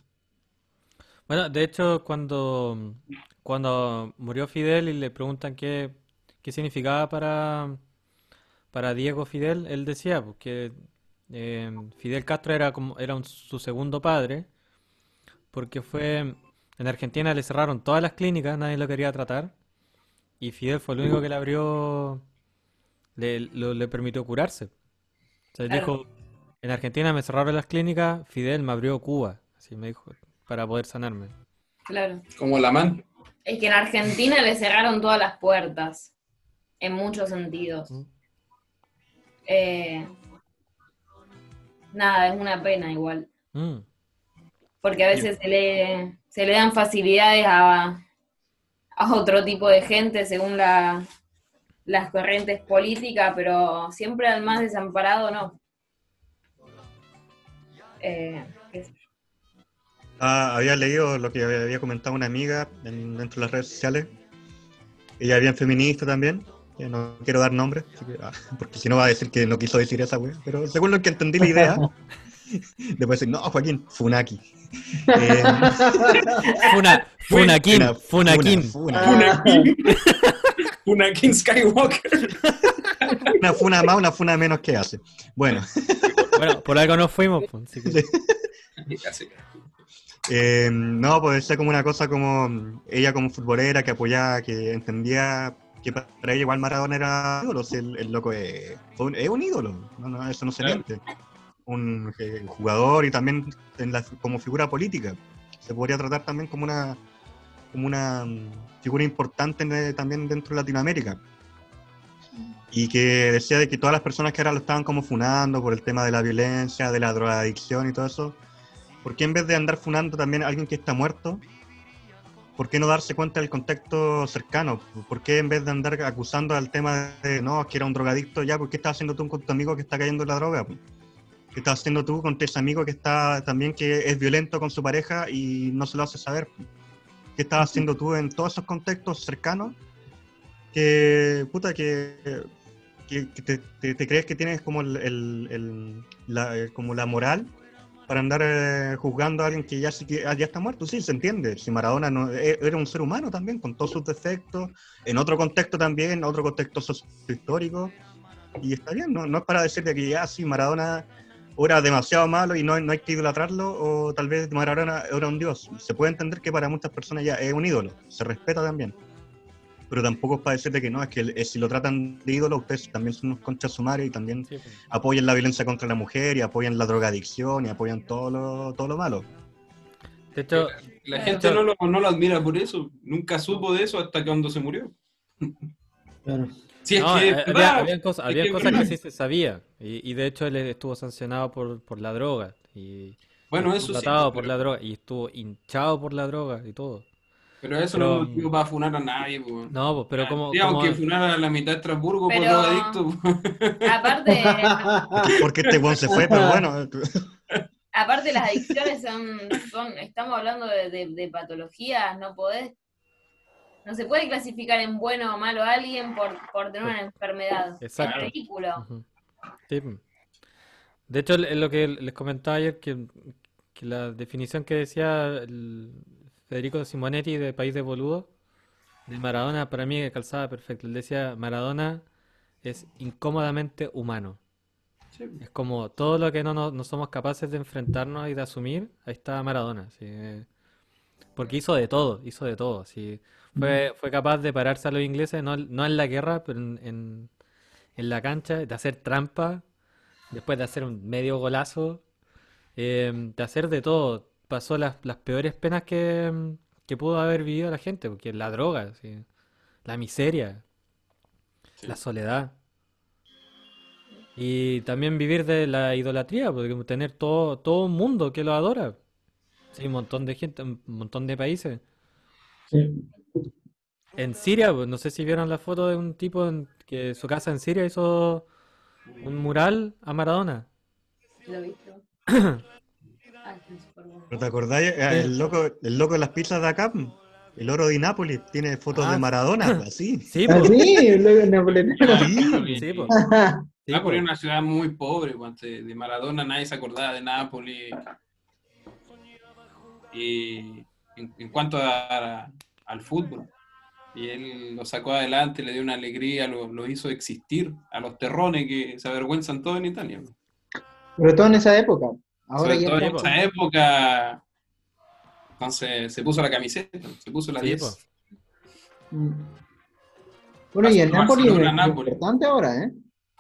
Speaker 3: Bueno, de hecho, cuando, cuando murió Fidel y le preguntan qué, qué significaba para, para Diego Fidel, él decía pues, que eh, Fidel Castro era como era un- su segundo padre, porque fue en Argentina le cerraron todas las clínicas, nadie lo quería tratar, y Fidel fue el único que le abrió, le, lo- le permitió curarse. O sea, él
Speaker 5: Claro.
Speaker 3: dijo, en Argentina me cerraron las clínicas, Fidel me abrió Cuba, así me dijo, para poder sanarme.
Speaker 5: Claro.
Speaker 4: Como la man.
Speaker 5: Es que en Argentina le cerraron todas las puertas, en muchos sentidos.
Speaker 3: Mm.
Speaker 5: Eh, nada, es una pena igual.
Speaker 3: Mm.
Speaker 5: Porque a veces se le, se le dan facilidades a, a otro tipo de gente según la, las corrientes políticas, pero siempre al más desamparado no. Eh, qué sé yo.
Speaker 2: Ah, había leído lo que había comentado una amiga en- dentro de las redes sociales. Ella es bien feminista también. que no quiero dar nombres, ah, porque si no va a decir que no quiso decir esa wea. Pero según lo que entendí la idea, después decir, no, Joaquín, Funaki. Eh,
Speaker 3: Funa, Funakin,
Speaker 2: una
Speaker 3: Funakin.
Speaker 2: Funa,
Speaker 1: Ah.
Speaker 2: funa.
Speaker 4: Funakin. Funakin Skywalker.
Speaker 2: Una funa más, una funa menos que hace. Bueno,
Speaker 3: Bueno, por algo nos fuimos. pues, así que-
Speaker 4: Casi.
Speaker 2: eh, no, pues ser como una cosa como ella como futbolera que apoyaba, que entendía que para ella igual Maradona era ídolo, si el, el loco es, fue un- es un ídolo, no, no, eso no se
Speaker 4: Claro.
Speaker 2: Un eh, jugador y también en la- como figura política. Se podría tratar también como una como una mm, figura importante eh, también dentro de Latinoamérica. Y que decía de que todas las personas que ahora lo estaban como funando por el tema de la violencia, de la drogadicción y todo eso, ¿por qué en vez de andar funando también a alguien que está muerto, ¿por qué no darse cuenta del contexto cercano? ¿Por qué en vez de andar acusando al tema de, no, que era un drogadicto ya, ¿por qué estás haciendo tú con tu amigo que está cayendo en la droga? ¿Qué estás haciendo tú con ese amigo que está también que es violento con su pareja y no se lo hace saber? ¿Qué estás haciendo tú en todos esos contextos cercanos? Que, puta, que, que, que te, te- te crees que tienes como, el, el- el- la, eh, como la moral para andar eh, juzgando a alguien que ya, que- ah, ya está muerto. Sí, se entiende. Si Maradona no, eh, era un ser humano también, con todos sus defectos, en otro contexto también, en otro contexto sociohistórico. Y está bien, no, no es para decirte que ya sí, Maradona era demasiado malo y no, no hay que idolatrarlo, o tal vez Maradona era un dios. Se puede entender que para muchas personas ya es un ídolo, se respeta también. Pero tampoco es para decirte que no, es que eh, si lo tratan de ídolo, ustedes también son unos conchas sumarios y también
Speaker 3: Sí, pues.
Speaker 2: apoyan la violencia contra la mujer y apoyan la drogadicción y apoyan todo lo, todo lo malo.
Speaker 3: De hecho,
Speaker 4: La gente no lo, no lo admira por eso. Nunca supo de eso hasta cuando se murió.
Speaker 1: Claro.
Speaker 4: Si es
Speaker 3: no,
Speaker 4: que,
Speaker 3: eh, había, cosas,
Speaker 4: es que-
Speaker 3: cosas que sí se sabía. Y, y de hecho él estuvo sancionado por, por la droga. Y
Speaker 4: Bueno,
Speaker 3: estuvo
Speaker 4: eso sí.
Speaker 3: tratado por
Speaker 4: pero-
Speaker 3: la droga. Y estuvo hinchado por la droga y todo.
Speaker 4: Pero eso
Speaker 3: Pero-
Speaker 4: no es motivo para funar a nadie, po.
Speaker 3: No, pero como,
Speaker 4: Digamos que funar a la mitad de Estrasburgo por
Speaker 5: Pero-
Speaker 4: drogadicto.
Speaker 5: Aparte,
Speaker 2: Porque este buen se fue, pero bueno.
Speaker 5: aparte las adicciones son, son estamos hablando de, de- de patologías, no podés, no se puede clasificar en bueno o malo a alguien por, por tener una enfermedad.
Speaker 3: Exacto.
Speaker 5: Es ridículo.
Speaker 3: Sí. De hecho, es lo que les comentaba ayer, que, que la definición que decía el Federico Simonetti de País de Boludo, de Maradona, para mí calzaba perfecto. Él decía, Maradona es incómodamente humano.
Speaker 4: Sí.
Speaker 3: Es como todo lo que no, no, no somos capaces de enfrentarnos y de asumir, ahí está Maradona. sí. Porque hizo de todo, hizo de todo. sí. Fue, fue capaz de pararse a los ingleses, no, no en la guerra, pero en, en- en la cancha, de hacer trampa, después de hacer un medio golazo, eh, de hacer de todo. Pasó las, las peores penas que, que pudo haber vivido la gente, porque la droga, sí, la miseria,
Speaker 4: Sí.
Speaker 3: la soledad. Y también vivir de la idolatría, porque tener todo, todo un mundo que lo adora. Sí, un montón de gente, un montón de países.
Speaker 1: Sí.
Speaker 3: En Siria, pues, no sé si vieron la foto de un tipo en que su casa en Siria hizo un mural a Maradona.
Speaker 5: ¿Lo? Ah, bueno.
Speaker 2: ¿No te acordáis? Eh, El loco, el loco de las pizzas de acá, el oro de Nápoles, tiene fotos
Speaker 3: Ah,
Speaker 2: de Maradona, así.
Speaker 3: Sí,
Speaker 1: Ah, sí, luego napoletano.
Speaker 2: Sí.
Speaker 3: sí, pues, sí,
Speaker 4: Nápoles
Speaker 3: pues.
Speaker 4: es una ciudad muy pobre, de Maradona nadie se acordaba de Nápoles. Y en, en cuanto a- a- al fútbol, y él lo sacó adelante, le dio una alegría, lo, lo hizo existir a los terrones que se avergüenzan todo en Italia.
Speaker 1: Pero todo en esa época. Ahora
Speaker 4: Sobre todo en esa época, entonces se puso la camiseta, se puso la
Speaker 3: Sí,
Speaker 4: 10.
Speaker 3: pues.
Speaker 1: Mm. Bueno, y el Napoli es importante ahora, ¿eh?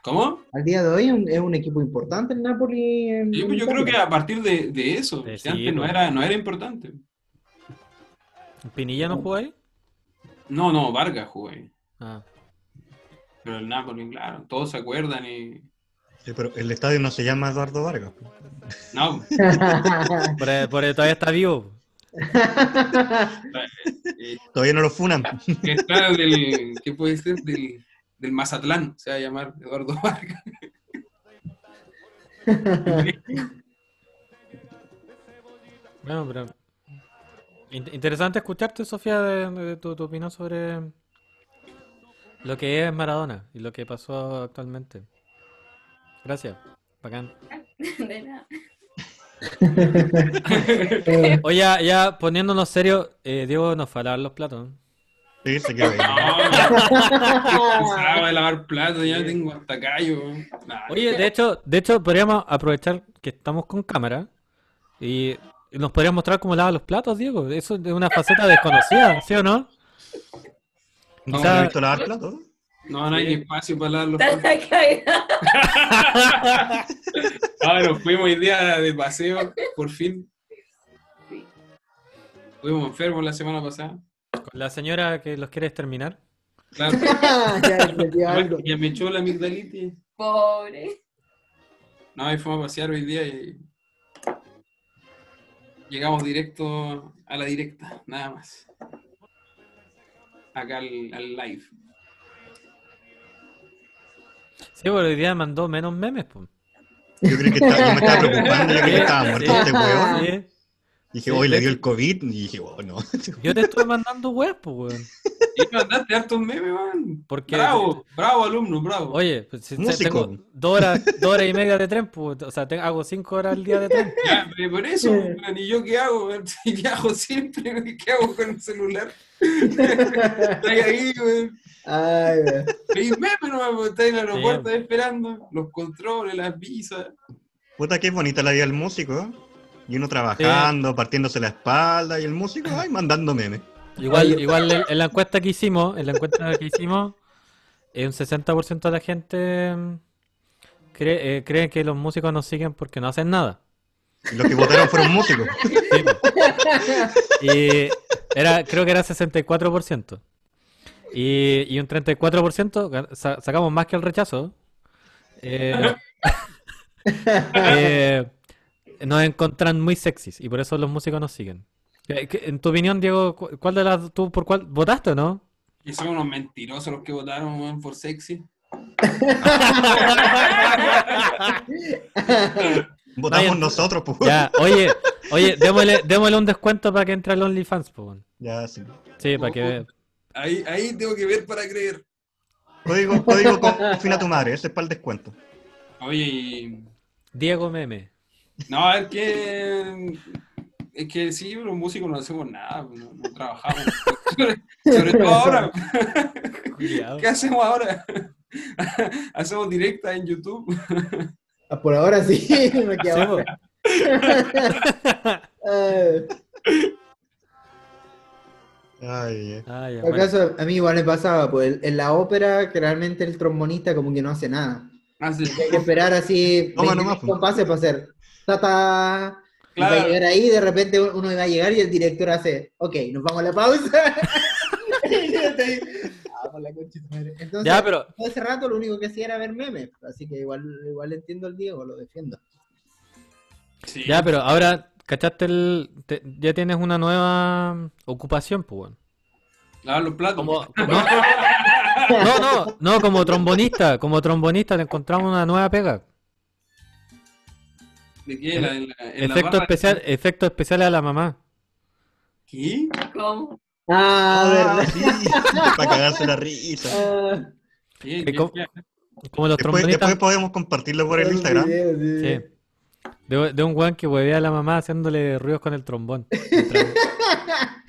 Speaker 4: ¿Cómo?
Speaker 1: Al día de hoy es un, es un equipo importante el Napoli. En,
Speaker 4: pues yo creo
Speaker 1: Italia.
Speaker 4: que a partir de, de eso,
Speaker 3: De
Speaker 4: si antes
Speaker 3: sí,
Speaker 4: no
Speaker 3: pues.
Speaker 4: era, no era importante.
Speaker 3: ¿Pinilla no jugó ahí?
Speaker 4: No, no, Vargas jugó ahí.
Speaker 3: Ah,
Speaker 4: Pero el Napoli, claro, todos se acuerdan y.
Speaker 2: Sí, pero el estadio no se llama Eduardo Vargas.
Speaker 4: No,
Speaker 3: por, ahí- por todavía está vivo.
Speaker 4: eh,
Speaker 2: Todavía no lo funan.
Speaker 4: que está del. ¿Qué puede ser? Del, del Mazatlán, se va a llamar Eduardo Vargas.
Speaker 3: Bueno, pero... in- interesante escucharte, Sofía, de, de tu, tu opinión sobre lo que es Maradona y lo que pasó actualmente. Gracias. Bacán.
Speaker 5: De nada.
Speaker 3: Oye, ya, ya poniéndonos serio, eh, Diego nos lavar los platos. ¿No?
Speaker 2: Sí, se quedó.
Speaker 4: No, lavar platos, ya tengo hasta callo. Nah,
Speaker 3: Oye, de hecho, de hecho podríamos aprovechar que estamos con cámara y nos podrías mostrar cómo lava los platos, Diego. Eso es una faceta desconocida, ¿sí o no?
Speaker 4: No,
Speaker 2: ¿No
Speaker 3: Quizá-
Speaker 2: has visto lavar platos?
Speaker 4: No, no hay ni espacio para lavar los
Speaker 5: Está
Speaker 4: platos. Ah, nos fuimos hoy día de paseo, por fin. Estuvimos enfermos la semana pasada.
Speaker 3: Con la señora que los quiere exterminar.
Speaker 4: Claro,
Speaker 1: ya entendió algo.
Speaker 4: ya me echó la amigdalitis.
Speaker 5: Pobre.
Speaker 4: No, ahí fuimos a pasear hoy día y llegamos directo a la directa, nada más. Acá al, al live.
Speaker 3: Sí, porque hoy día mandó menos memes, pues.
Speaker 2: Yo creo que estaba, yo me estaba preocupando, yo creí que estaba muerto este hueón. Dije,
Speaker 3: Sí,
Speaker 2: hoy le dio el COVID. Y dije, oh, no.
Speaker 3: Yo te estoy mandando weas, pues, weón.
Speaker 4: Y mandaste hartos memes, man.
Speaker 3: Porque-
Speaker 4: Bravo, bravo alumno, bravo.
Speaker 3: Oye, pues si
Speaker 2: Músico.
Speaker 3: tengo dos horas, dos horas y media de tren, pues, o sea, te- hago cinco horas al día de tren.
Speaker 4: Ya, pero por eso, man, ¿y yo qué hago? man? Si viajo siempre, ¿qué hago con el celular? Estoy ahí, man.
Speaker 1: Ay, weón.
Speaker 4: Veis memes nomás, está en el aeropuerto esperando, los controles, las visas.
Speaker 2: Puta, qué bonita la vida del músico. ¿eh? Y uno trabajando, partiéndose la espalda, y el músico, ay, mandando memes.
Speaker 3: Igual, igual en, en la encuesta que hicimos, en la encuesta que hicimos, eh, un 60% de la gente mm, cree, eh, creen que los músicos nos siguen porque no hacen nada.
Speaker 2: Y los que votaron fueron músicos.
Speaker 3: Sí, y era, creo que era 64%. Y, y un 34% ga- sa- sacamos más que el rechazo. eh, eh, nos encuentran muy sexys y por eso los músicos nos siguen. Eh, ¿qué- En tu opinión, Diego, cu- ¿cuál de las tú por cuál votaste o no?
Speaker 4: Y son unos mentirosos los que votaron, man, por sexy.
Speaker 2: Votamos
Speaker 3: Vayan-
Speaker 2: nosotros, pues.
Speaker 3: Ya, oye, oye, démosle, démosle un descuento para que entre al OnlyFans, pues.
Speaker 2: Ya, sí.
Speaker 3: Sí, para que
Speaker 4: Ahí, ahí tengo que ver para creer.
Speaker 2: Código, código confina tu madre, ese es para el descuento.
Speaker 4: Oye.
Speaker 3: Diego Meme.
Speaker 4: No, es que... Es que sí, los músicos no hacemos nada, no, no trabajamos. Sobre, sobre todo ahora.
Speaker 3: Cuidado.
Speaker 4: ¿Qué hacemos ahora? ¿Hacemos directa en YouTube?
Speaker 1: Ah, Por ahora sí, me queda
Speaker 3: Sí,
Speaker 1: otra. Ay.
Speaker 2: Ay, eh.
Speaker 3: Ah, bueno.
Speaker 1: acaso, a mí igual me pasaba, pues en la ópera, generalmente el trombonista como que no hace nada.
Speaker 4: Ah, sí.
Speaker 1: Hay que esperar así 20
Speaker 2: nomás, pues.
Speaker 1: compases para hacer ta Y
Speaker 4: Claro.
Speaker 1: va a llegar ahí, de repente uno va a llegar y el director hace, ok, nos vamos a la pausa. Entonces,
Speaker 3: Ya, pero
Speaker 1: todo ese rato lo único que hacía era ver memes, así que igual, igual entiendo al Diego, lo defiendo.
Speaker 4: Sí.
Speaker 3: Ya, pero ahora, ¿cachaste el...? te- ya tienes una nueva ocupación, pues, bueno.
Speaker 4: Lavar los platos.
Speaker 3: Como, no, no, no, no, como trombonista, como trombonista le encontramos una nueva pega.
Speaker 4: ¿De qué? La- en la- en la
Speaker 3: Efecto especial, efecto especial a la mamá.
Speaker 4: ¿Qué?
Speaker 5: ¿Cómo?
Speaker 1: Ah,
Speaker 2: Ah,
Speaker 1: verdad.
Speaker 2: sí, para cagarse la risa.
Speaker 1: Ah,
Speaker 3: los
Speaker 2: Después,
Speaker 3: trombonistas
Speaker 2: después podemos compartirlo por el
Speaker 1: un
Speaker 2: Instagram.
Speaker 1: video, sí,
Speaker 3: sí, de, de un weón que huevea a la mamá haciéndole ruidos con el trombón. Mientras,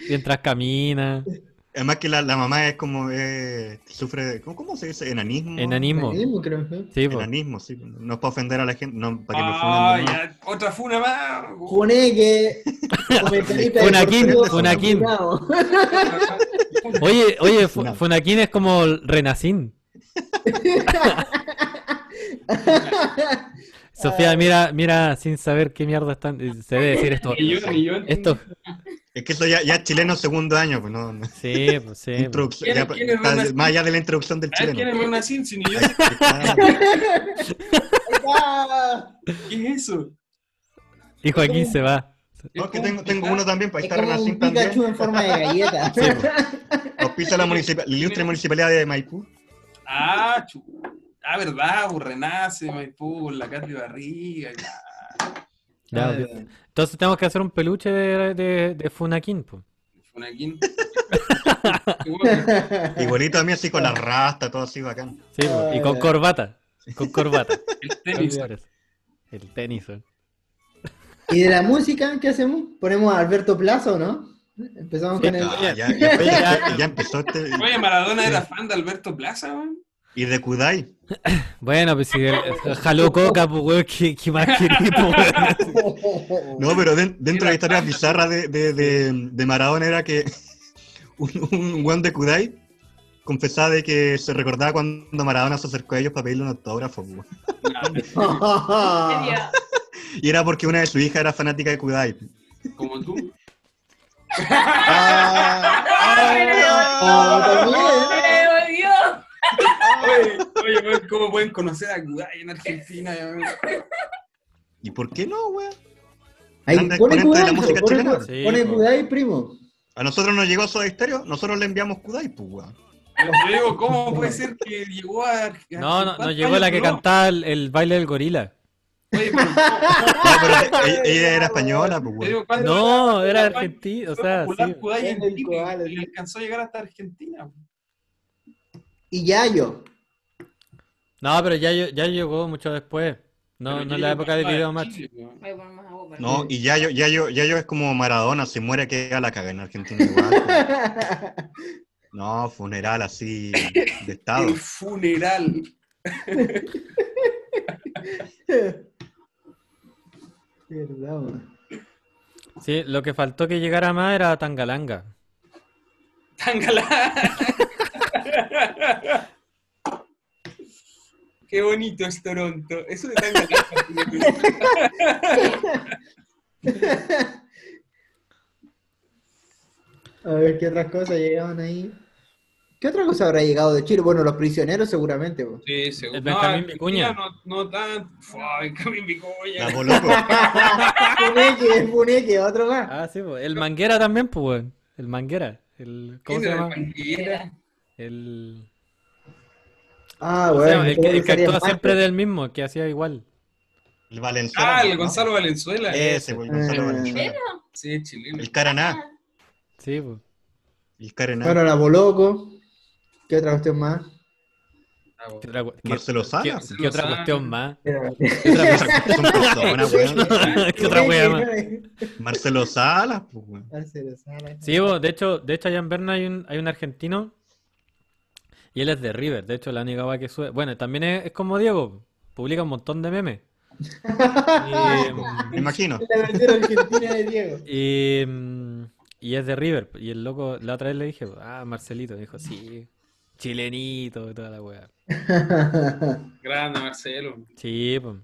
Speaker 3: mientras camina.
Speaker 2: Además que la, la mamá es como, eh, sufre de, ¿cómo, cómo se dice? Enanismo.
Speaker 3: Enanismo.
Speaker 1: Mismo, creo, ¿sí?
Speaker 2: Enanismo, sí. No es para ofender a la gente, no, para que me
Speaker 4: Ah,
Speaker 2: funen nuevo.
Speaker 4: ya, otra funa más.
Speaker 1: Pone que comentarista
Speaker 3: Funaquín. Oye, oye,
Speaker 2: No.
Speaker 3: Funaquín es como Renacín. Sofía, mira, mira sin saber qué mierda están. Se debe decir esto.
Speaker 4: Ni yo, ni yo.
Speaker 3: Esto,
Speaker 2: Es que eso ya, ya es chileno segundo año, pues no. no.
Speaker 3: sí, pues sí. pues.
Speaker 2: Introducción, más allá de la introducción del
Speaker 4: A ver, ¿quién
Speaker 2: chileno.
Speaker 4: es Ronacín? Si ni yo.
Speaker 1: Ah,
Speaker 4: ¿Qué es eso?
Speaker 3: Y Joaquín se va.
Speaker 2: No, que tengo, tengo uno también para
Speaker 1: Es
Speaker 2: estar
Speaker 1: Pikachu
Speaker 2: también.
Speaker 1: en forma de galleta.
Speaker 3: Sí, pues.
Speaker 2: La, municipal, ilustre municipalidad de Maipú.
Speaker 4: Ah, chu. Ah, verdad, pues renace, Maipú, la Katy Barriga. ya.
Speaker 3: Ya,
Speaker 1: Ay,
Speaker 3: ok. Entonces tenemos que hacer un peluche de, de, de Funaquín, pues.
Speaker 2: Igualito a mí, así con la rasta, todo así bacán.
Speaker 3: Sí, pues, Y con corbata. Con corbata.
Speaker 4: El
Speaker 3: No
Speaker 4: tenis.
Speaker 3: El tenis. ¿eh?
Speaker 1: ¿Y de la música qué hacemos? ¿Ponemos a Alberto Plaza o no? Empezamos con el...
Speaker 2: Ya, ya, ya, ya- ya empezó este.
Speaker 4: Oye, Maradona era fan de Alberto Plaza, weón.
Speaker 2: Y de Kudai.
Speaker 3: Bueno, pues si jaló coca, pues weón, ¿qué, qué más querés, pues, weón?
Speaker 2: No, pero den- dentro de la historia bizarra de, de, de, de Maradona era que un, un weón de Kudai confesaba de que se recordaba cuando Maradona se acercó a ellos para pedirle un autógrafo. po.
Speaker 5: ¿En serio?
Speaker 2: Y era porque una de sus hijas era fanática de Kudai.
Speaker 4: Como tú.
Speaker 2: Ah,
Speaker 1: Ah,
Speaker 5: ¡Me devolvió!
Speaker 4: Oye, oye, weón, ¿cómo pueden conocer a Kudai en Argentina?
Speaker 2: ¿Y por qué no, weón?
Speaker 1: Ahí pone Kudai, pone.
Speaker 3: Sí.
Speaker 1: Kudai, primo.
Speaker 2: A nosotros nos llegó Soda Stereo, nosotros le enviamos Kudai, pues, weón.
Speaker 4: Yo digo, ¿cómo puede ser que llegó a. a-
Speaker 3: No, no, no
Speaker 4: ¿cuántos
Speaker 3: llegó la que
Speaker 4: duró?
Speaker 3: cantaba el, el baile del gorila.
Speaker 4: Oye, pero,
Speaker 2: No, pero ella, ella era española, pues,
Speaker 4: digo, ¿cuándo-
Speaker 3: No, era
Speaker 4: cuándo
Speaker 3: argentino, o sea, sí.
Speaker 4: Kudai en
Speaker 1: El
Speaker 4: alcanzó a llegar hasta Argentina.
Speaker 1: Y Yayo.
Speaker 3: No, pero ya, ya llegó mucho después. No,
Speaker 4: Pero
Speaker 3: no en la época de video match.
Speaker 2: No, y Yayo, Yayo, Yayo es como Maradona, se muere que a la caga en Argentina igual. pues. No, funeral así de estado.
Speaker 4: El funeral.
Speaker 3: Sí, lo que faltó que llegara más era Tangalanga.
Speaker 4: Tangala. Qué bonito es Toronto. Eso de Tangala.
Speaker 1: A ver qué otras cosas llegaban ahí. ¿Qué otra cosa habrá llegado de Chile? Bueno, los prisioneros seguramente. po.
Speaker 4: Sí, seguro.
Speaker 3: El Benjamín
Speaker 4: Argentina
Speaker 3: Vicuña.
Speaker 4: No, no tan. Benjamín Vicuña.
Speaker 2: La Boloco.
Speaker 1: Funeque, Funeque, otro más.
Speaker 3: Ah, sí, pues. El Manguera también, pues, weón. El Manguera. El, ¿Cómo
Speaker 4: ¿Quién
Speaker 3: se
Speaker 4: era el
Speaker 3: llama?
Speaker 4: Manguera?
Speaker 3: El,
Speaker 1: Ah,
Speaker 3: ¿cómo se
Speaker 1: bueno.
Speaker 3: llama? el que, el que actúa siempre del mismo, el que hacía igual.
Speaker 2: El Valenzuela.
Speaker 4: Ah, el
Speaker 2: ¿no?
Speaker 4: Gonzalo Valenzuela.
Speaker 2: Ese, pues, el Gonzalo
Speaker 1: Eh.
Speaker 2: Valenzuela.
Speaker 4: Sí, es chileno.
Speaker 2: El Caraná.
Speaker 3: Sí, pues.
Speaker 2: El Caraná.
Speaker 1: Bueno, la Boloco. ¿Qué otra cuestión más?
Speaker 3: ¿Qué otra, qué-
Speaker 2: Marcelo
Speaker 3: qué-
Speaker 2: Salas.
Speaker 3: qué otra cuestión más?
Speaker 2: ¿Qué otra
Speaker 3: wea más?
Speaker 2: Marcelo Salas, pues, weón.
Speaker 1: Marcelo Salas.
Speaker 3: Sí, bo, de hecho, de hecho allá en Berna hay un, hay un argentino y él es de River. De hecho, la única wea que sube. Bueno, también es, es como Diego, publica un montón de memes. Y,
Speaker 2: Me imagino.
Speaker 1: La versión argentina de Diego.
Speaker 3: y, mm, y es de River. Y el loco, la otra vez le dije, ah, Marcelito, me dijo, sí, chilenito y toda la wea.
Speaker 4: Grande Marcelo.
Speaker 3: Sí, pues.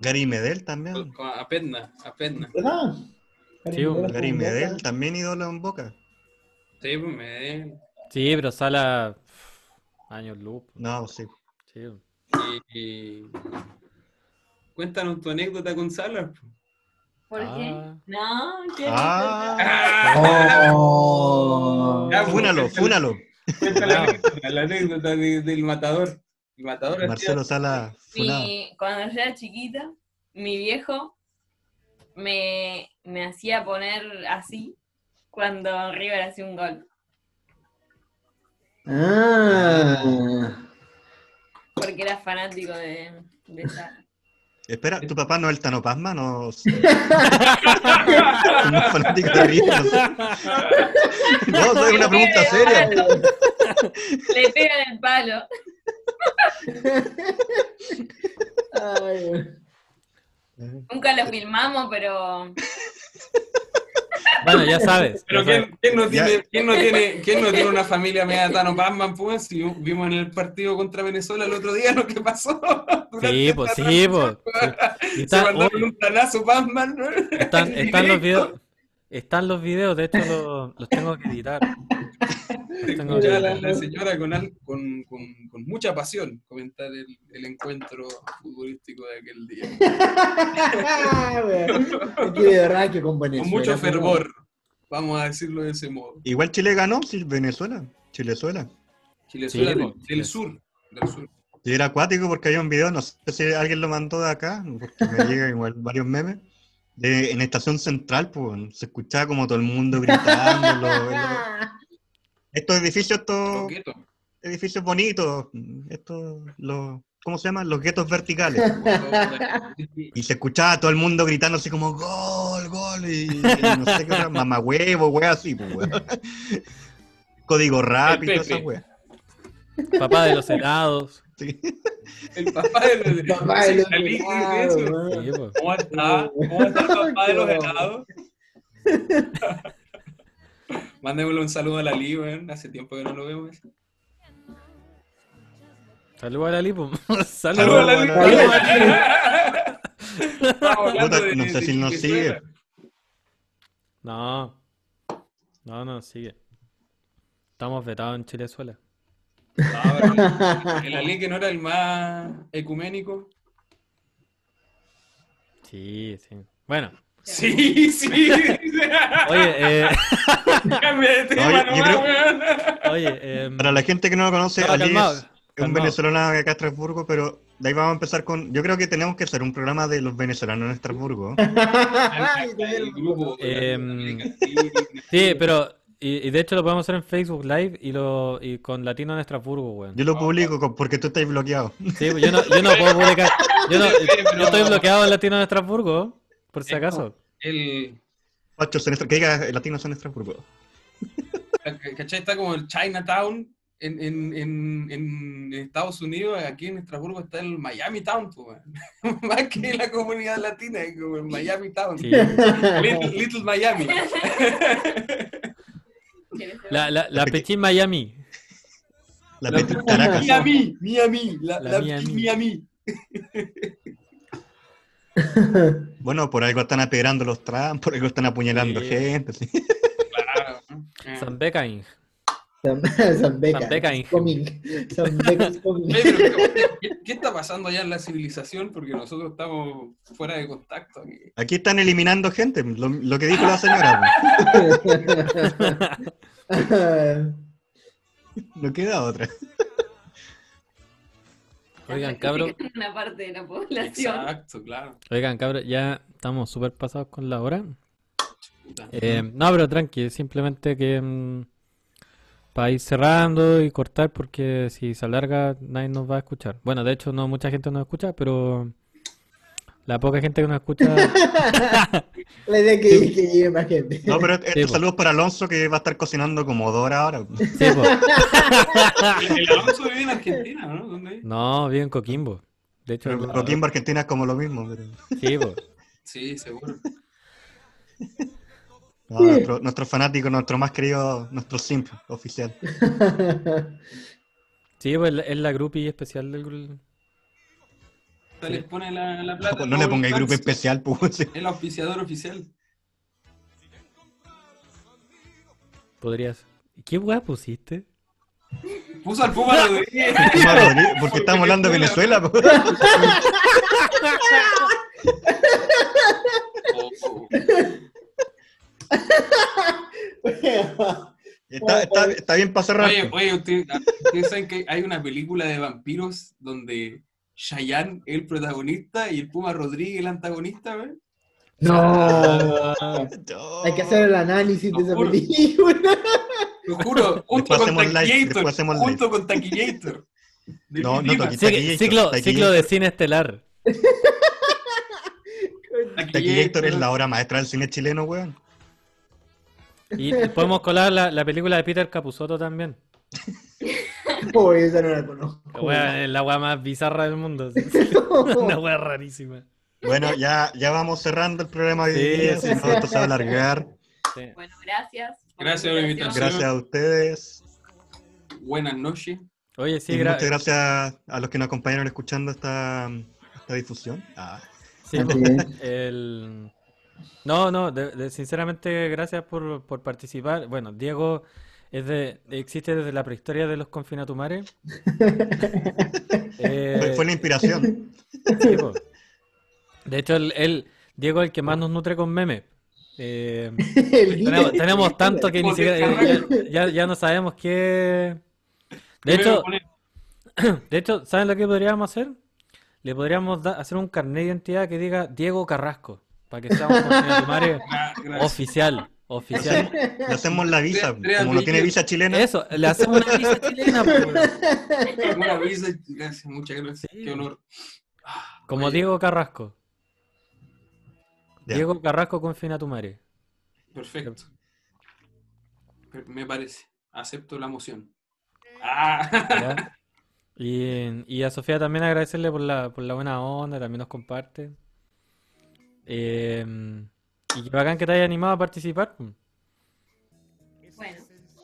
Speaker 2: Gary Medel también.
Speaker 4: Con- A Pedna, a Pedna.
Speaker 1: ¿Verdad?
Speaker 3: Sí, bo,
Speaker 2: Gary Medel también ídolo en Boca.
Speaker 4: Sí, pues me.
Speaker 3: Sí, pero Sala, años luz.
Speaker 2: No, sí.
Speaker 3: Sí,
Speaker 4: y- Cuéntanos tu anécdota con Salas. po.
Speaker 5: ¿Por qué?
Speaker 3: Ah.
Speaker 5: No, ¿qué?
Speaker 2: Ah,
Speaker 1: Oh.
Speaker 4: Ya, pues,
Speaker 2: fúnalo, fúnalo.
Speaker 4: cuéntale la anécdota, la anécdota de- del matador. El matador
Speaker 2: Marcelo Salas, funado.
Speaker 5: Mi- cuando yo era chiquita, mi viejo me, me hacía poner así cuando River hacía un gol.
Speaker 1: Ah.
Speaker 5: Porque era fanático de, de esa.
Speaker 2: Espera, ¿tu papá no es el Tano Pasma? No, no es fanático de. No, sé. No, soy una pregunta seria.
Speaker 5: Le pega en el palo.
Speaker 1: Ay.
Speaker 5: Nunca lo filmamos, pero
Speaker 3: Bueno, ya sabes.
Speaker 4: Pero
Speaker 3: ya sabes.
Speaker 4: ¿quién, quién no
Speaker 2: Ya.
Speaker 4: tiene, quién, no tiene, ¿quién no tiene una familia media Tano Batman? Pues si vimos en el partido contra Venezuela el otro día lo que pasó.
Speaker 3: Sí, pues sí, pues. Y
Speaker 4: Se
Speaker 3: está-
Speaker 4: mandaron
Speaker 3: oh,
Speaker 4: un planazo Batman. ¿no?
Speaker 3: están, están los videos. Están los videos, de hecho los, los tengo que editar. Tengo que-
Speaker 4: la, la señora con, al- con, con, con mucha pasión comentar el, el encuentro futbolístico de aquel día.
Speaker 1: De verdad que con
Speaker 4: Con
Speaker 1: Venezuela.
Speaker 4: mucho
Speaker 1: ¿no?
Speaker 4: fervor, vamos a decirlo de ese modo.
Speaker 2: Igual Chile ganó, sí, Venezuela. Chilezuela.
Speaker 4: Chilezuela
Speaker 3: Sí,
Speaker 4: del,
Speaker 3: pues,
Speaker 4: del sur. Del sur.
Speaker 2: Y era acuático porque había un video, no sé si alguien lo mandó de acá, porque me llegan igual varios memes. De- en Estación Central, pues, se escuchaba como todo el mundo gritando. estos edificios, estos edificios bonitos, estos, los, ¿cómo se llaman? Los guetos verticales. Y se escuchaba todo el mundo gritando así como gol, gol, y, y no sé qué otra, mamahuevo, wea así, pues. Código rápido, esa wea.
Speaker 3: Papá de los helados.
Speaker 2: Sí.
Speaker 4: El papá de los,
Speaker 1: El papá de los
Speaker 4: ¿sí, ¿sí,
Speaker 1: helados,
Speaker 3: pues.
Speaker 4: ¿Cómo está? ¿Cómo está el papá de los helados? Mándemelo un saludo a la Lee, weón. Hace tiempo que no lo vemos.
Speaker 3: Saludos a la Lipo.
Speaker 4: Saludos a la
Speaker 2: Saludos,
Speaker 4: Lipo. Estamos hablando
Speaker 2: Puta,
Speaker 4: de-
Speaker 2: no sé si nos sigue.
Speaker 3: No. No, no, sigue. Estamos vetados en Chilezuela.
Speaker 4: No, el Ali que no era el más ecuménico.
Speaker 3: Sí, sí. Bueno,
Speaker 4: Sí, sí.
Speaker 3: oye, eh,
Speaker 4: Cambia de tema
Speaker 2: Oye, yo
Speaker 4: nomás,
Speaker 2: creo-
Speaker 4: weón.
Speaker 3: oye, em,
Speaker 2: Para la gente que no lo conoce,
Speaker 3: No,
Speaker 2: Ali
Speaker 3: calmado,
Speaker 2: es un venezolano de acá a Estrasburgo, pero de ahí vamos a empezar con. Yo creo que tenemos que hacer un programa de los venezolanos en Estrasburgo.
Speaker 4: El grupo.
Speaker 3: Em, sí, pero y, y de hecho lo podemos hacer en Facebook Live y lo y con Latino en Estrasburgo, weón.
Speaker 2: Yo lo publico con- porque tú estás bloqueado.
Speaker 3: Sí, yo no, yo no puedo publicar. Yo, no, yo estoy bloqueado en Latino en Estrasburgo, por si acaso.
Speaker 4: El,
Speaker 2: que diga latinos en Estrasburgo.
Speaker 4: ¿Cachai? Está como el Chinatown en, en, en, en Estados Unidos. Aquí en Estrasburgo está el Miami Town, weón. Más que la comunidad latina, es como el Miami Town.
Speaker 3: Sí.
Speaker 4: Little, Little Miami.
Speaker 3: La, la, la Pechín Miami.
Speaker 2: La
Speaker 4: La-
Speaker 2: Petit Caracas.
Speaker 4: Miami, Miami, la,
Speaker 3: La
Speaker 4: la
Speaker 3: Miami.
Speaker 4: Miami.
Speaker 2: Bueno, por algo están apedrando los Trump, por algo están apuñalando
Speaker 3: Sí.
Speaker 2: gente. sí.
Speaker 4: Claro.
Speaker 3: San Becain.
Speaker 1: San San Beca.
Speaker 3: San Beca,
Speaker 1: is coming. San Beca is coming.
Speaker 4: Oye, pero, ¿qué, qué está pasando allá en la civilización? Porque nosotros estamos fuera de contacto aquí.
Speaker 2: Aquí están eliminando gente, lo, lo que dijo la señora. No queda otra.
Speaker 3: Oigan, cabros.
Speaker 5: Una parte de la población.
Speaker 4: Exacto, claro.
Speaker 3: Oigan, cabros, ya estamos súper pasados con la hora. Eh, no, pero tranqui, simplemente que para ir cerrando y cortar, porque si se alarga nadie nos va a escuchar. Bueno, de hecho no mucha gente nos escucha, pero la poca gente que nos escucha,
Speaker 1: La idea que, que llegue más gente.
Speaker 2: No, pero estos
Speaker 3: Sí,
Speaker 2: para Alonso que va a estar cocinando como dos horas ahora.
Speaker 3: sí, po.
Speaker 4: El Alonso vive en Argentina, ¿no?
Speaker 3: No, vive en Coquimbo. De hecho,
Speaker 2: Pero Coquimbo, Argentina es como lo mismo. pero-
Speaker 3: sí, po.
Speaker 4: Sí, seguro.
Speaker 2: no, nuestro, nuestro fanático, nuestro más querido, nuestro simp oficial.
Speaker 3: Sí, pues es la groupie especial del grupo.
Speaker 4: Les pone la, la plata.
Speaker 2: No le
Speaker 4: todo
Speaker 2: pongáis
Speaker 4: el
Speaker 2: grupo especial, pues. sí.
Speaker 4: El auspiciador oficial.
Speaker 3: Podrías. ¿Qué weá pusiste?
Speaker 4: Puso al Puma Rodríguez.
Speaker 2: Puma Rodríguez, Porque estamos hablando de Venezuela.
Speaker 4: oh.
Speaker 2: Está, está, está bien para cerrar.
Speaker 4: Oye, oye, usted- ustedes saben que hay una película de vampiros donde Chayanne es el protagonista y el Puma Rodríguez el antagonista, ¿ves?
Speaker 1: No.
Speaker 2: No.
Speaker 1: Hay que hacer el análisis de esa
Speaker 4: Juro.
Speaker 1: película.
Speaker 4: Lo juro, junto con Taquillator. Junto con Taquillator.
Speaker 2: No, no
Speaker 3: ciclo, ciclo de cine estelar.
Speaker 2: Taquillator es la obra maestra del cine chileno, weón.
Speaker 3: Y podemos colar la, la película de Peter Capusotto también.
Speaker 1: Oh, esa no la conozco.
Speaker 3: La wea- es la weá más bizarra del mundo. Una weá rarísima.
Speaker 2: Bueno, ya, ya vamos cerrando el programa de hoy
Speaker 3: Sí,
Speaker 2: día,
Speaker 3: sí,
Speaker 2: si no,
Speaker 3: sí.
Speaker 2: esto se va a alargar.
Speaker 3: Sí.
Speaker 5: Bueno, gracias.
Speaker 4: Gracias por la invitación.
Speaker 2: Gracias a ustedes.
Speaker 4: Buenas noches.
Speaker 3: Oye, sí, gra-
Speaker 2: muchas gracias a los que nos acompañaron escuchando esta, esta difusión. Ah,
Speaker 3: sí, el- No, no, de- de- sinceramente, gracias por, por participar. Bueno, Diego es de, existe desde la prehistoria de los confinatumares. Eh,
Speaker 2: fue, la inspiración.
Speaker 3: sí. De hecho, él, él- Diego es el que más nos nutre con memes. Eh,
Speaker 1: El
Speaker 3: tenemos, tenemos tanto que ni siquiera ya, ya- ya no sabemos qué. De hecho, de hecho, ¿saben lo que podríamos hacer? Le podríamos da- hacer un carnet de identidad que diga Diego Carrasco, para que sea un confinatumario
Speaker 4: Gra- gracias.
Speaker 3: oficial, oficial.
Speaker 2: Le hacemos la visa. Como no tiene visa chilena,
Speaker 3: Eso, le hacemos una visa chilena, pues, weón.
Speaker 4: Una visa. Gracias, muchas gracias.
Speaker 3: Sí.
Speaker 4: Qué honor. Ah,
Speaker 3: como
Speaker 4: oye,
Speaker 3: Diego Carrasco.
Speaker 2: Ya.
Speaker 3: Diego Carrasco confinatumare.
Speaker 4: Perfecto. Per- Me parece. Acepto la moción. Ah.
Speaker 3: Y, y a Sofía también agradecerle por la, por la buena onda, también nos comparte. Eh, y qué bacán que te haya animado a participar.
Speaker 5: Bueno,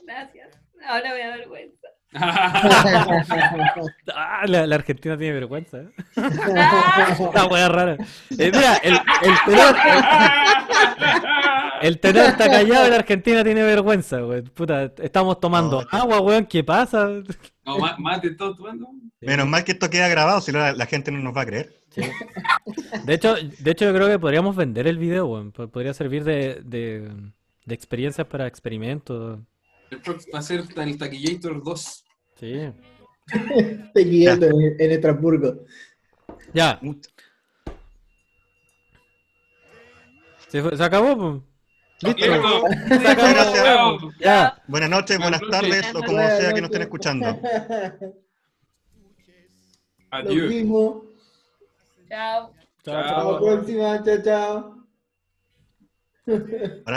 Speaker 5: gracias. Ahora me da vergüenza.
Speaker 3: Ah, la, la Argentina tiene vergüenza. ¿eh? Esta wea rara. Eh, mira, el, el tenor. El tenor está callado y la Argentina tiene vergüenza, weón. Puta, estamos tomando
Speaker 2: No.
Speaker 3: agua, weón. ¿Qué pasa?
Speaker 4: No, mate todo tomando.
Speaker 2: Menos mal que esto queda grabado, si no la, la gente no nos va a creer.
Speaker 3: Sí. De hecho, de hecho, yo creo que podríamos vender el video, Podría servir de, de, de experiencias para experimentos.
Speaker 4: El próximo va a ser el Taquillator 2.
Speaker 3: Sí.
Speaker 1: Guiando en, en Estrasburgo.
Speaker 3: Ya. Se, fue- se acabó, pues. Listo.
Speaker 4: Listo.
Speaker 3: Se acabó. Ya.
Speaker 2: Buenas noches, buenas
Speaker 4: Buenas noches.
Speaker 2: tardes, o como sea que nos estén escuchando.
Speaker 1: Lo
Speaker 4: Adiós.
Speaker 5: Chao.
Speaker 3: Chao,
Speaker 1: Hasta la próxima. Chao, chao.